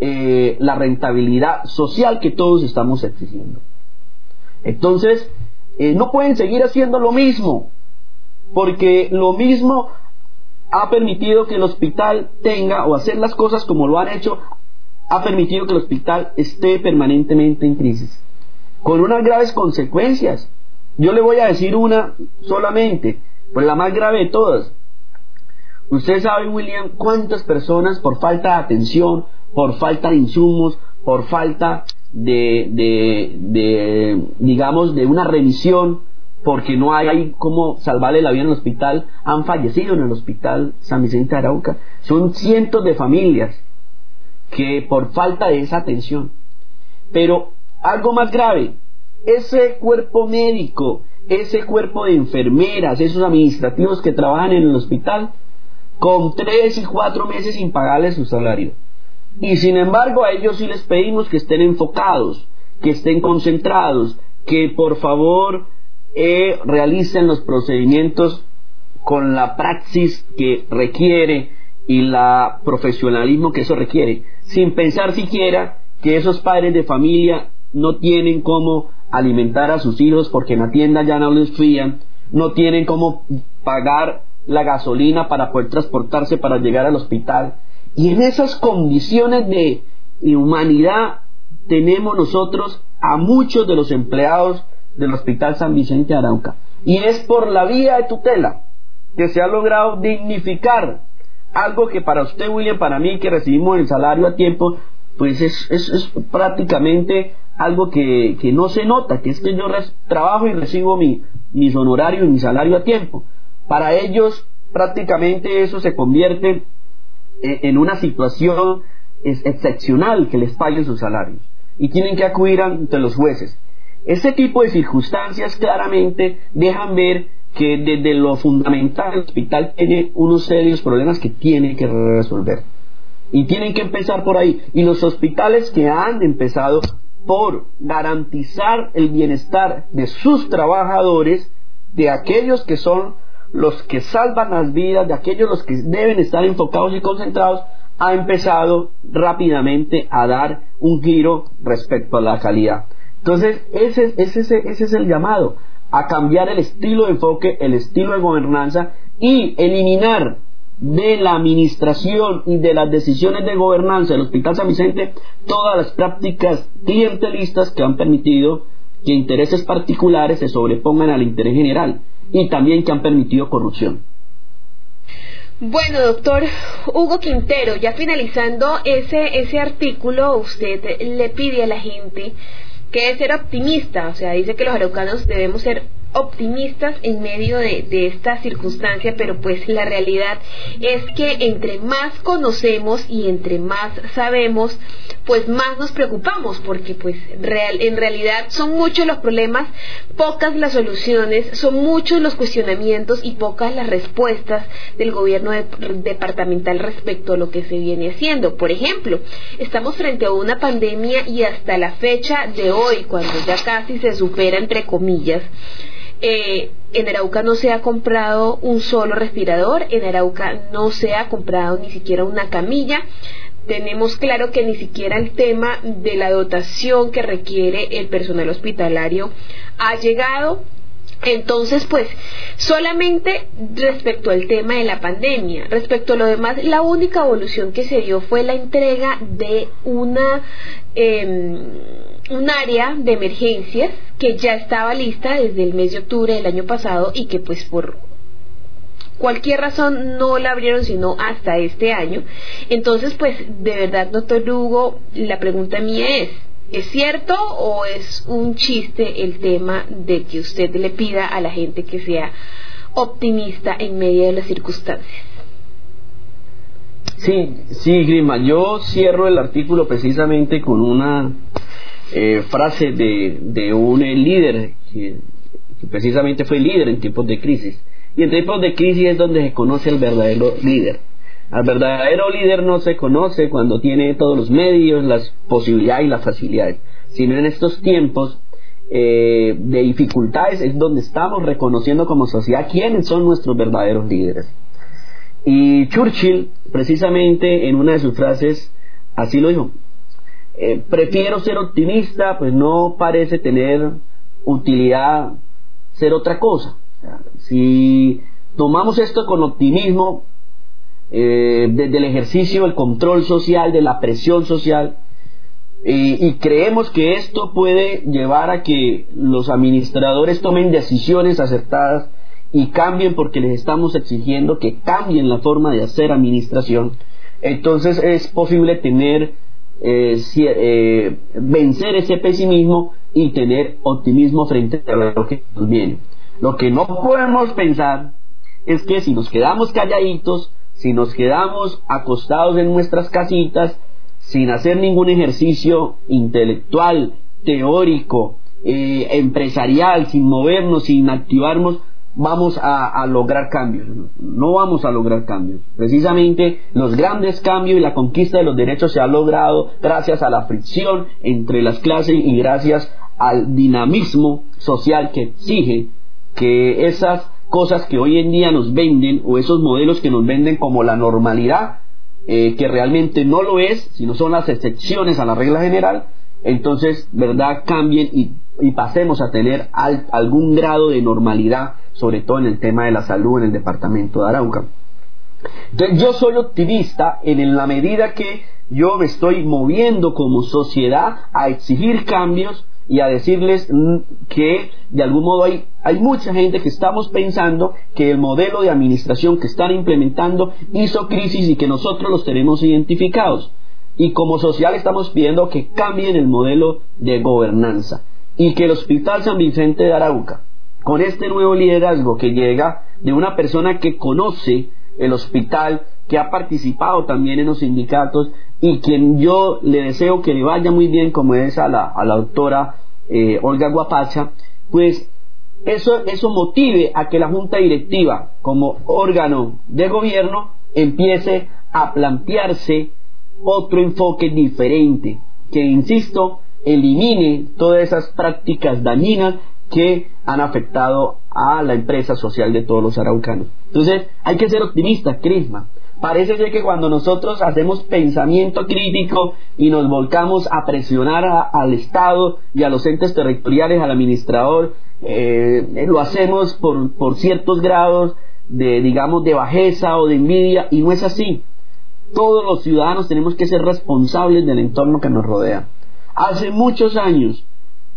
eh, la rentabilidad social que todos estamos exigiendo. Entonces, eh, no pueden seguir haciendo lo mismo, porque lo mismo ha permitido que el hospital tenga o hacer las cosas como lo han hecho, ha permitido que el hospital esté permanentemente en crisis, con unas graves consecuencias. Yo le voy a decir una solamente, pues la más grave de todas. Usted sabe, William, cuántas personas por falta de atención, por falta de insumos, por falta de, de, digamos, de una remisión, porque no hay cómo salvarle la vida en el hospital, han fallecido en el hospital San Vicente de Arauca. Son cientos de familias que por falta de esa atención. Pero algo más grave, ese cuerpo médico, ese cuerpo de enfermeras, esos administrativos que trabajan en el hospital, con tres y cuatro meses sin pagarles su salario. Y sin embargo a ellos sí les pedimos que estén enfocados, que estén concentrados, que por favor eh, realicen los procedimientos con la praxis que requiere y la profesionalismo que eso requiere, sin pensar siquiera que esos padres de familia no tienen cómo alimentar a sus hijos porque en la tienda ya no les fían, no tienen cómo pagar la gasolina para poder transportarse para llegar al hospital. Y en esas condiciones de humanidad tenemos nosotros a muchos de los empleados del Hospital San Vicente Arauca. Y es por la vía de tutela que se ha logrado dignificar algo que para usted, William, para mí, que recibimos el salario a tiempo, pues es, es, prácticamente algo que, que, no se nota, que es que yo trabajo y recibo mi, mis honorarios y mi salario a tiempo. Para ellos prácticamente eso se convierte en una situación excepcional que les paguen sus salarios y tienen que acudir ante los jueces. Este tipo de circunstancias claramente dejan ver que desde lo fundamental el hospital tiene unos serios problemas que tiene que resolver. Y tienen que empezar por ahí. Y los hospitales que han empezado por garantizar el bienestar de sus trabajadores, de aquellos que son los que salvan las vidas, de aquellos los que deben estar enfocados y concentrados, ha empezado rápidamente a dar un giro respecto a la calidad. Entonces, ese, ese, ese es el llamado, a cambiar el estilo de enfoque, el estilo de gobernanza y eliminar de la administración y de las decisiones de gobernanza del Hospital San Vicente todas las prácticas clientelistas que han permitido que intereses particulares se sobrepongan al interés general y también que han permitido corrupción. Bueno, doctor Hugo Quintero, ya finalizando ese, ese artículo, usted le pide a la gente que es ser optimista, o sea, dice que los araucanos debemos ser optimistas en medio de, esta circunstancia, pero pues la realidad es que entre más conocemos y entre más sabemos, pues más nos preocupamos, porque pues real, en realidad son muchos los problemas, pocas las soluciones, son muchos los cuestionamientos y pocas las respuestas del gobierno departamental respecto a lo que se viene haciendo. Por ejemplo, estamos frente a una pandemia y hasta la fecha de hoy, cuando ya casi se supera entre comillas, eh, en Arauca no se ha comprado un solo respirador, en Arauca no se ha comprado ni siquiera una camilla. Tenemos claro que ni siquiera el tema de la dotación que requiere el personal hospitalario ha llegado. Entonces, pues, solamente respecto al tema de la pandemia, respecto a lo demás, la única evolución que se dio fue la entrega de una eh, un área de emergencias que ya estaba lista desde el mes de octubre del año pasado y que pues por cualquier razón no la abrieron sino hasta este año. Entonces, pues de verdad, doctor Lugo, la pregunta mía es, ¿es cierto o es un chiste el tema de que usted le pida a la gente que sea optimista en medio de las circunstancias? Sí, sí, Grima, yo cierro el artículo precisamente con una eh, frase de, de un líder que, que precisamente fue líder en tiempos de crisis. Y en tiempos de crisis es donde se conoce al verdadero líder. Al verdadero líder no se conoce cuando tiene todos los medios, las posibilidades y las facilidades, sino en estos tiempos eh, de dificultades es donde estamos reconociendo como sociedad quiénes son nuestros verdaderos líderes. Y Churchill, precisamente en una de sus frases, así lo dijo. Eh, prefiero ser optimista, pues no parece tener utilidad ser otra cosa. Si tomamos esto con optimismo, eh, desde el ejercicio del control social, de la presión social, y, creemos que esto puede llevar a que los administradores tomen decisiones acertadas y cambien porque les estamos exigiendo que cambien la forma de hacer administración, entonces es posible tener, eh, eh, vencer ese pesimismo y tener optimismo frente a lo que nos viene. Lo que no podemos pensar es que si nos quedamos calladitos, si nos quedamos acostados en nuestras casitas, sin hacer ningún ejercicio intelectual, teórico, eh, empresarial, sin movernos, sin activarnos, vamos a, lograr cambios. No vamos a lograr cambios. Precisamente los grandes cambios y la conquista de los derechos se ha logrado gracias a la fricción entre las clases y gracias al dinamismo social que exige que esas cosas que hoy en día nos venden o esos modelos que nos venden como la normalidad eh, que realmente no lo es, sino son las excepciones a la regla general, entonces, ¿verdad?, cambien y, pasemos a tener algún grado de normalidad, sobre todo en el tema de la salud en el departamento de Arauca. Entonces, yo soy optimista en la medida que yo me estoy moviendo como sociedad a exigir cambios y a decirles mm, que de algún modo hay, hay mucha gente que estamos pensando que el modelo de administración que están implementando hizo crisis y que nosotros los tenemos identificados. Y como social estamos pidiendo que cambien el modelo de gobernanza y que el Hospital San Vicente de Arauca, con este nuevo liderazgo que llega de una persona que conoce el hospital, que ha participado también en los sindicatos y quien yo le deseo que le vaya muy bien, como es a la, a la doctora eh, Olga Guapacha, pues eso, eso motive a que la Junta Directiva, como órgano de gobierno, empiece a plantearse otro enfoque diferente, que, insisto, elimine todas esas prácticas dañinas que han afectado a la empresa social de todos los araucanos. Entonces, hay que ser optimistas, Crisma. Parece ser que cuando nosotros hacemos pensamiento crítico y nos volcamos a presionar al Estado y a los entes territoriales, al administrador, eh, lo hacemos por, por ciertos grados de, digamos, de bajeza o de envidia, y no es así. Todos los ciudadanos tenemos que ser responsables del entorno que nos rodea. Hace muchos años,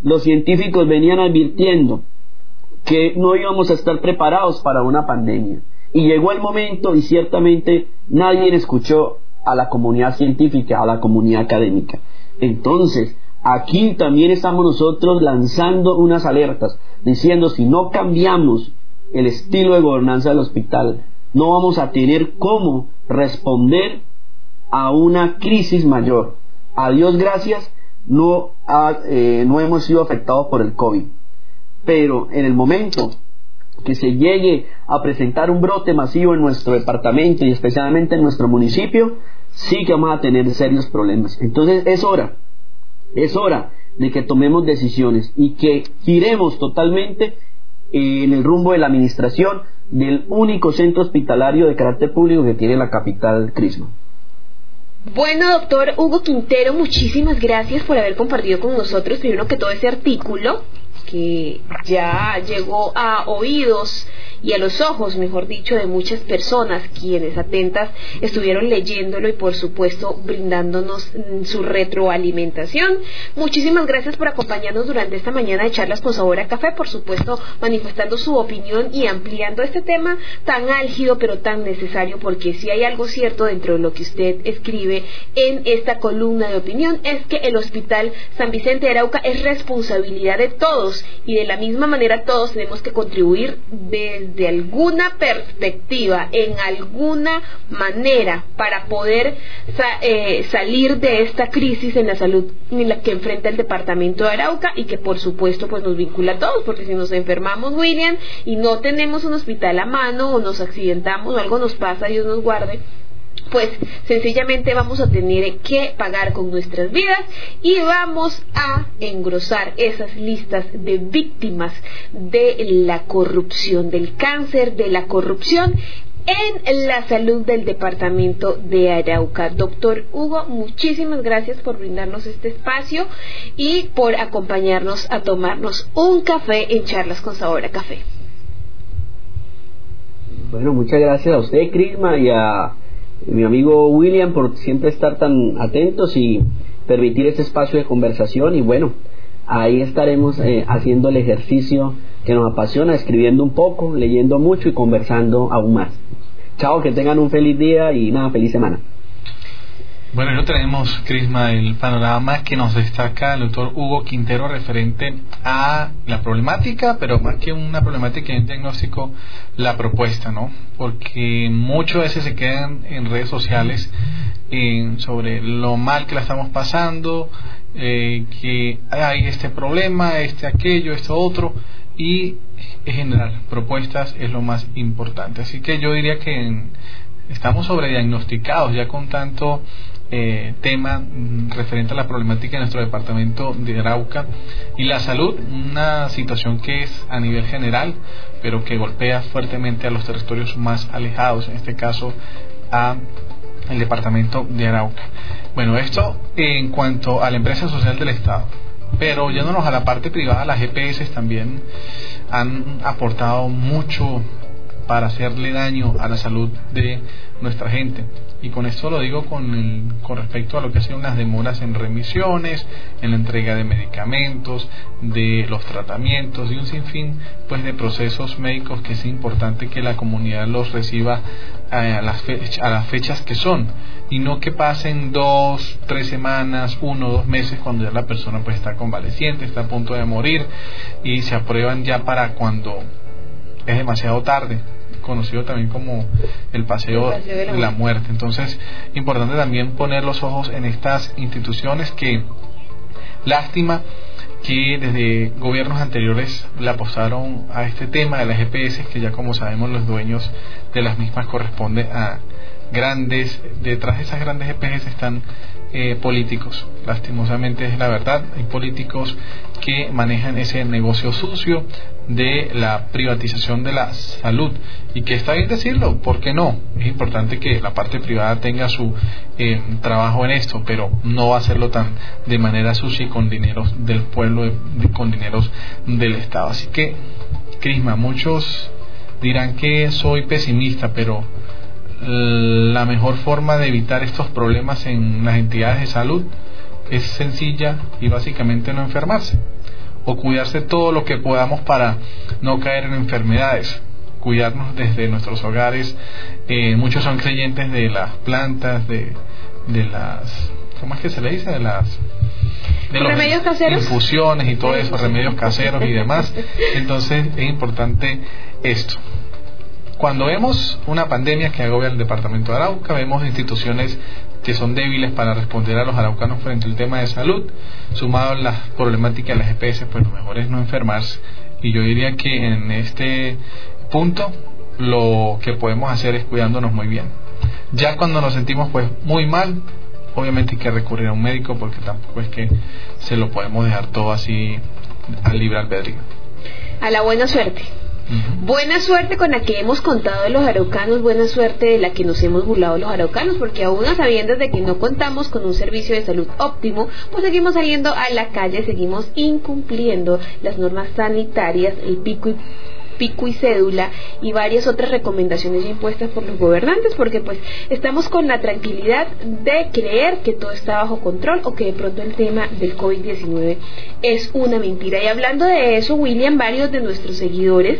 los científicos venían advirtiendo que no íbamos a estar preparados para una pandemia. Y llegó el momento y ciertamente nadie escuchó a la comunidad científica, a la comunidad académica. Entonces, aquí también estamos nosotros lanzando unas alertas, diciendo si no cambiamos el estilo de gobernanza del hospital, no vamos a tener cómo responder a una crisis mayor. A Dios gracias, no, eh, no hemos sido afectados por el COVID. Pero en el momento que se llegue a presentar un brote masivo en nuestro departamento y especialmente en nuestro municipio, sí que vamos a tener serios problemas. Entonces es hora, es hora de que tomemos decisiones y que giremos totalmente en el rumbo de la administración del único centro hospitalario de carácter público que tiene la capital Crisma. Bueno, doctor Hugo Quintero, muchísimas gracias por haber compartido con nosotros primero que todo ese artículo que ya llegó a oídos y a los ojos, mejor dicho, de muchas personas quienes atentas estuvieron leyéndolo y por supuesto brindándonos mm, su retroalimentación. Muchísimas gracias por acompañarnos durante esta mañana de charlas con sabor a café, por supuesto manifestando su opinión y ampliando este tema tan álgido pero tan necesario porque si hay algo cierto dentro de lo que usted escribe en esta columna de opinión es que el Hospital San Vicente de Arauca es responsabilidad de todos y de la misma manera todos tenemos que contribuir desde de alguna perspectiva, en alguna manera, para poder eh, salir de esta crisis en la salud en la que enfrenta el departamento de Arauca y que por supuesto pues nos vincula a todos, porque si nos enfermamos, William, y no tenemos un hospital a mano o nos accidentamos o algo nos pasa, Dios nos guarde, pues sencillamente vamos a tener que pagar con nuestras vidas y vamos a engrosar esas listas de víctimas de la corrupción, del cáncer, de la corrupción en la salud del departamento de Arauca. Doctor Hugo, muchísimas gracias por brindarnos este espacio y por acompañarnos a tomarnos un café en charlas con sabor café. Bueno, muchas gracias a usted, Crisma, y a mi amigo William por siempre estar tan atentos y permitir este espacio de conversación y bueno, ahí estaremos eh, haciendo el ejercicio que nos apasiona, escribiendo un poco, leyendo mucho y conversando aún más. Chao, que tengan un feliz día y nada, feliz semana. Bueno, no tenemos, Crisma, el panorama que nos destaca el doctor Hugo Quintero referente a la problemática, pero más que una problemática en diagnóstico, la propuesta, ¿no? Porque muchas veces se quedan en redes sociales sobre lo mal que la estamos pasando, eh, que hay este problema, este aquello, esto otro, y en general, propuestas es lo más importante. Así que yo diría que estamos sobrediagnosticados ya con tanto eh, tema mm, referente a la problemática de nuestro departamento de Arauca y la salud, una situación que es a nivel general, pero que golpea fuertemente a los territorios más alejados, en este caso a el departamento de Arauca. Bueno, esto en cuanto a la empresa social del Estado. Pero yéndonos a la parte privada, las GPS también han aportado mucho para hacerle daño a la salud de nuestra gente. Y con esto lo digo con, con respecto a lo que sido unas demoras en remisiones, en la entrega de medicamentos, de los tratamientos y un sinfín pues de procesos médicos que es importante que la comunidad los reciba a las, a las fechas que son. Y no que pasen dos, tres semanas, uno, dos meses cuando ya la persona pues está convaleciente, está a punto de morir y se aprueban ya para cuando es demasiado tarde conocido también como el paseo, de, la muerte. Entonces, importante también poner los ojos en estas instituciones que, lástima, que desde gobiernos anteriores le apostaron a este tema de las GPS, que ya como sabemos los dueños de las mismas corresponde a grandes, detrás de esas grandes GPS están eh, políticos. Lastimosamente es la verdad, hay políticos que manejan ese negocio sucio de la privatización de la salud y que está bien decirlo, ¿por qué no? Es importante que la parte privada tenga su eh, trabajo en esto, pero no hacerlo tan de manera sucia con dineros del pueblo, con dineros del Estado. Así que, Crisma, muchos dirán que soy pesimista, pero la mejor forma de evitar estos problemas en las entidades de salud es sencilla y básicamente no enfermarse o cuidarse todo lo que podamos para no caer en enfermedades cuidarnos desde nuestros hogares. Eh, muchos son creyentes de las plantas de, de las ¿cómo es que se le dice? de las de los remedios caseros infusiones y todo eso remedios caseros y demás. Entonces es importante esto. Cuando vemos una pandemia que agobia el departamento de Arauca, vemos instituciones que son débiles para responder a los araucanos frente al tema de salud, sumado a las problemáticas de las EPS, pues lo mejor es no enfermarse. Y yo diría que en este punto lo que podemos hacer es cuidándonos muy bien. Ya cuando nos sentimos pues muy mal, obviamente hay que recurrir a un médico porque tampoco es que se lo podemos dejar todo así al libre albedrío. A la buena suerte. Buena suerte con la que hemos contado de los araucanos, buena suerte de la que nos hemos burlado los araucanos, porque aún a sabiendas de que no contamos con un servicio de salud óptimo, pues seguimos saliendo a la calle, seguimos incumpliendo las normas sanitarias, el pico y pico y cédula y varias otras recomendaciones impuestas por los gobernantes porque pues estamos con la tranquilidad de creer que todo está bajo control o que de pronto el tema del COVID-19 es una mentira. Y hablando de eso, William, varios de nuestros seguidores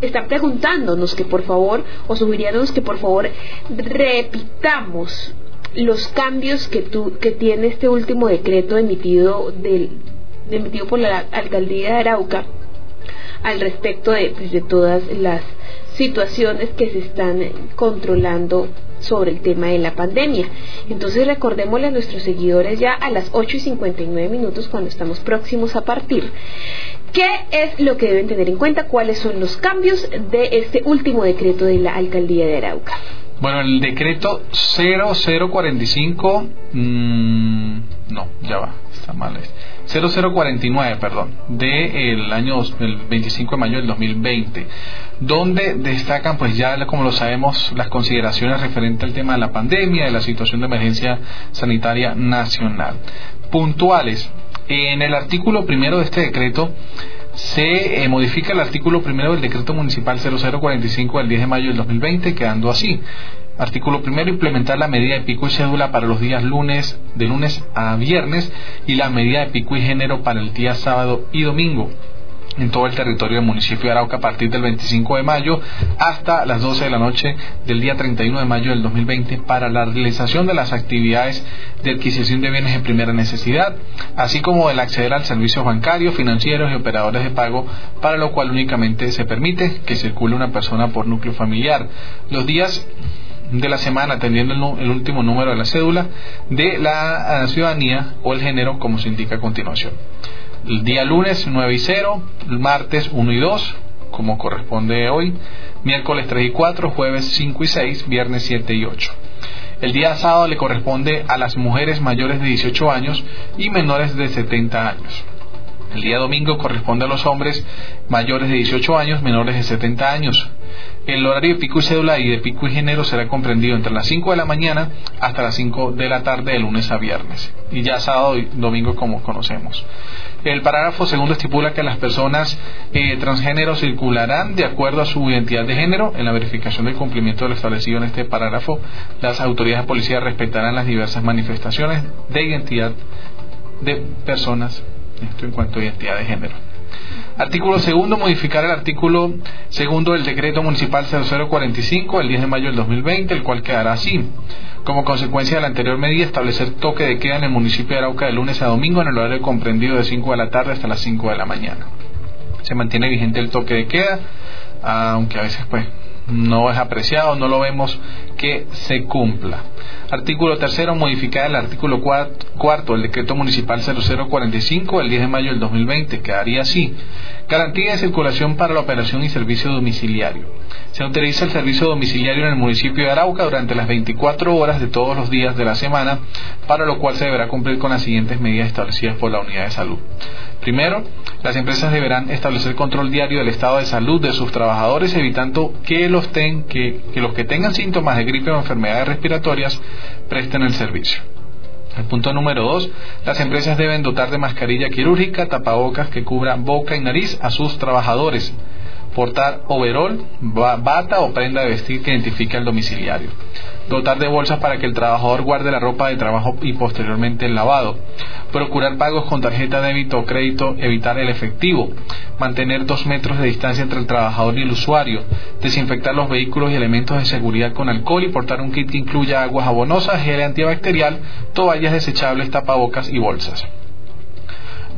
están preguntándonos que por favor, o sugiriéndonos que por favor repitamos los cambios que, tu, que tiene este último decreto emitido, del, emitido por la alcaldía de Arauca al respecto de, pues, de todas las situaciones que se están controlando sobre el tema de la pandemia. Entonces recordémosle a nuestros seguidores ya a las 8 y 59 minutos cuando estamos próximos a partir. ¿Qué es lo que deben tener en cuenta? ¿Cuáles son los cambios de este último decreto de la alcaldía de Arauca? Bueno, el decreto 0045, mmm, no, ya va, está mal. 0049, perdón, del año el 25 de mayo del 2020, donde destacan, pues ya como lo sabemos, las consideraciones referentes al tema de la pandemia, de la situación de emergencia sanitaria nacional. Puntuales, en el artículo primero de este decreto se eh, modifica el artículo primero del decreto municipal 0045 del 10 de mayo del 2020, quedando así. Artículo primero, implementar la medida de pico y cédula para los días lunes, de lunes a viernes, y la medida de pico y género para el día sábado y domingo en todo el territorio del municipio de Arauca a partir del 25 de mayo hasta las 12 de la noche del día 31 de mayo del 2020 para la realización de las actividades de adquisición de bienes de primera necesidad, así como el acceder al servicios bancarios, financieros y operadores de pago, para lo cual únicamente se permite que circule una persona por núcleo familiar. Los días de la semana, atendiendo el, último número de la cédula de la eh, ciudadanía o el género, como se indica a continuación. El día lunes 9 y 0, martes 1 y 2, como corresponde hoy, miércoles 3 y 4, jueves 5 y 6, viernes 7 y 8. El día sábado le corresponde a las mujeres mayores de 18 años y menores de 70 años. El día domingo corresponde a los hombres mayores de 18 años, menores de 70 años. El horario de pico y cédula y de pico y género será comprendido entre las 5 de la mañana hasta las 5 de la tarde de lunes a viernes. Y ya sábado y domingo como conocemos. El parágrafo segundo estipula que las personas eh, transgénero circularán de acuerdo a su identidad de género. En la verificación del cumplimiento de lo establecido en este parágrafo, las autoridades de policía respetarán las diversas manifestaciones de identidad de personas esto en cuanto a identidad de género. Artículo segundo, modificar el artículo segundo del decreto municipal 0045 el 10 de mayo del 2020, el cual quedará así. Como consecuencia de la anterior medida, establecer toque de queda en el municipio de Arauca de lunes a domingo en el horario comprendido de 5 de la tarde hasta las 5 de la mañana. Se mantiene vigente el toque de queda, aunque a veces pues no es apreciado, no lo vemos que se cumpla. Artículo tercero, modificar el artículo cuarto del decreto municipal 0045 el 10 de mayo del 2020. Quedaría así. Garantía de circulación para la operación y servicio domiciliario. Se utiliza el servicio domiciliario en el municipio de Arauca durante las 24 horas de todos los días de la semana, para lo cual se deberá cumplir con las siguientes medidas establecidas por la unidad de salud. Primero, las empresas deberán establecer control diario del estado de salud de sus trabajadores, evitando que los, que, los que tengan síntomas de gripe o enfermedades respiratorias presten el servicio. El punto número dos, las empresas deben dotar de mascarilla quirúrgica, tapabocas que cubran boca y nariz a sus trabajadores portar overol, bata o prenda de vestir que identifique al domiciliario, dotar de bolsas para que el trabajador guarde la ropa de trabajo y posteriormente el lavado, procurar pagos con tarjeta débito o crédito, evitar el efectivo, mantener dos metros de distancia entre el trabajador y el usuario, desinfectar los vehículos y elementos de seguridad con alcohol y portar un kit que incluya agua jabonosa, gel antibacterial, toallas desechables, tapabocas y bolsas.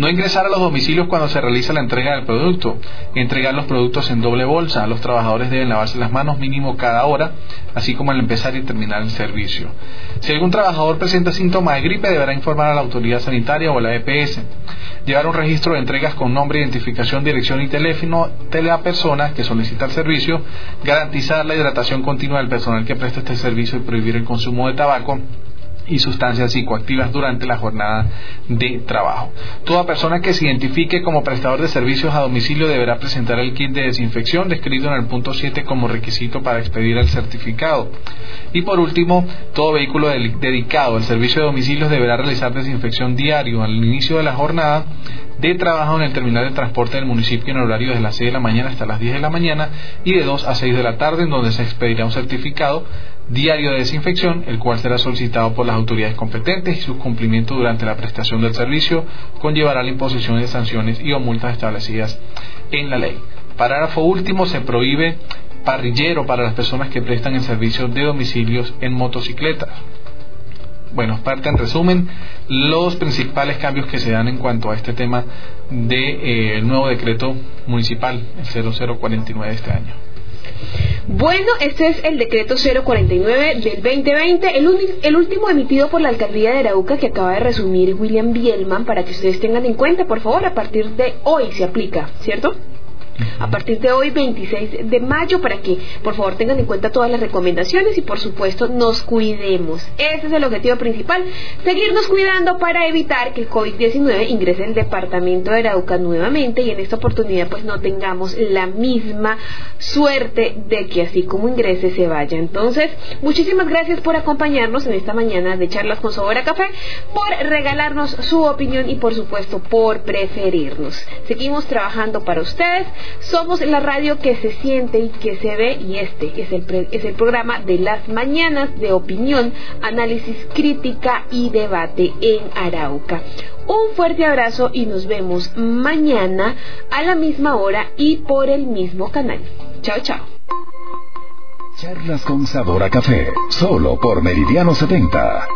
No ingresar a los domicilios cuando se realiza la entrega del producto. Entregar los productos en doble bolsa. Los trabajadores deben lavarse las manos mínimo cada hora, así como al empezar y terminar el servicio. Si algún trabajador presenta síntomas de gripe, deberá informar a la autoridad sanitaria o a la EPS. Llevar un registro de entregas con nombre, identificación, dirección y teléfono de la persona que solicita el servicio. Garantizar la hidratación continua del personal que presta este servicio y prohibir el consumo de tabaco y sustancias psicoactivas durante la jornada de trabajo. Toda persona que se identifique como prestador de servicios a domicilio deberá presentar el kit de desinfección descrito en el punto 7 como requisito para expedir el certificado. Y por último, todo vehículo dedicado al servicio de domicilios deberá realizar desinfección diario al inicio de la jornada de trabajo en el terminal de transporte del municipio en horario desde las 6 de la mañana hasta las 10 de la mañana y de 2 a 6 de la tarde en donde se expedirá un certificado diario de desinfección, el cual será solicitado por las autoridades competentes y su cumplimiento durante la prestación del servicio conllevará la imposición de sanciones y o multas establecidas en la ley. Parágrafo último, se prohíbe parrillero para las personas que prestan el servicio de domicilios en motocicletas. Bueno, parte en resumen los principales cambios que se dan en cuanto a este tema del de, eh, nuevo decreto municipal, el 0049 de este año. Bueno, este es el decreto 049 del 2020, el, el, último emitido por la alcaldía de Arauca que acaba de resumir William Bielman para que ustedes tengan en cuenta, por favor, a partir de hoy se aplica, ¿cierto? A partir de hoy 26 de mayo para que por favor tengan en cuenta todas las recomendaciones y por supuesto nos cuidemos. Ese es el objetivo principal, seguirnos cuidando para evitar que el COVID-19 ingrese el departamento de Arauca nuevamente y en esta oportunidad pues no tengamos la misma suerte de que así como ingrese se vaya. Entonces, muchísimas gracias por acompañarnos en esta mañana de charlas con Sobora Café, por regalarnos su opinión y por supuesto por preferirnos. Seguimos trabajando para ustedes. Somos la radio que se siente y que se ve y este es el, es el programa de las mañanas de opinión, análisis, crítica y debate en Arauca. Un fuerte abrazo y nos vemos mañana a la misma hora y por el mismo canal. Chao, chao. Charlas con sabor café, solo por Meridiano 70.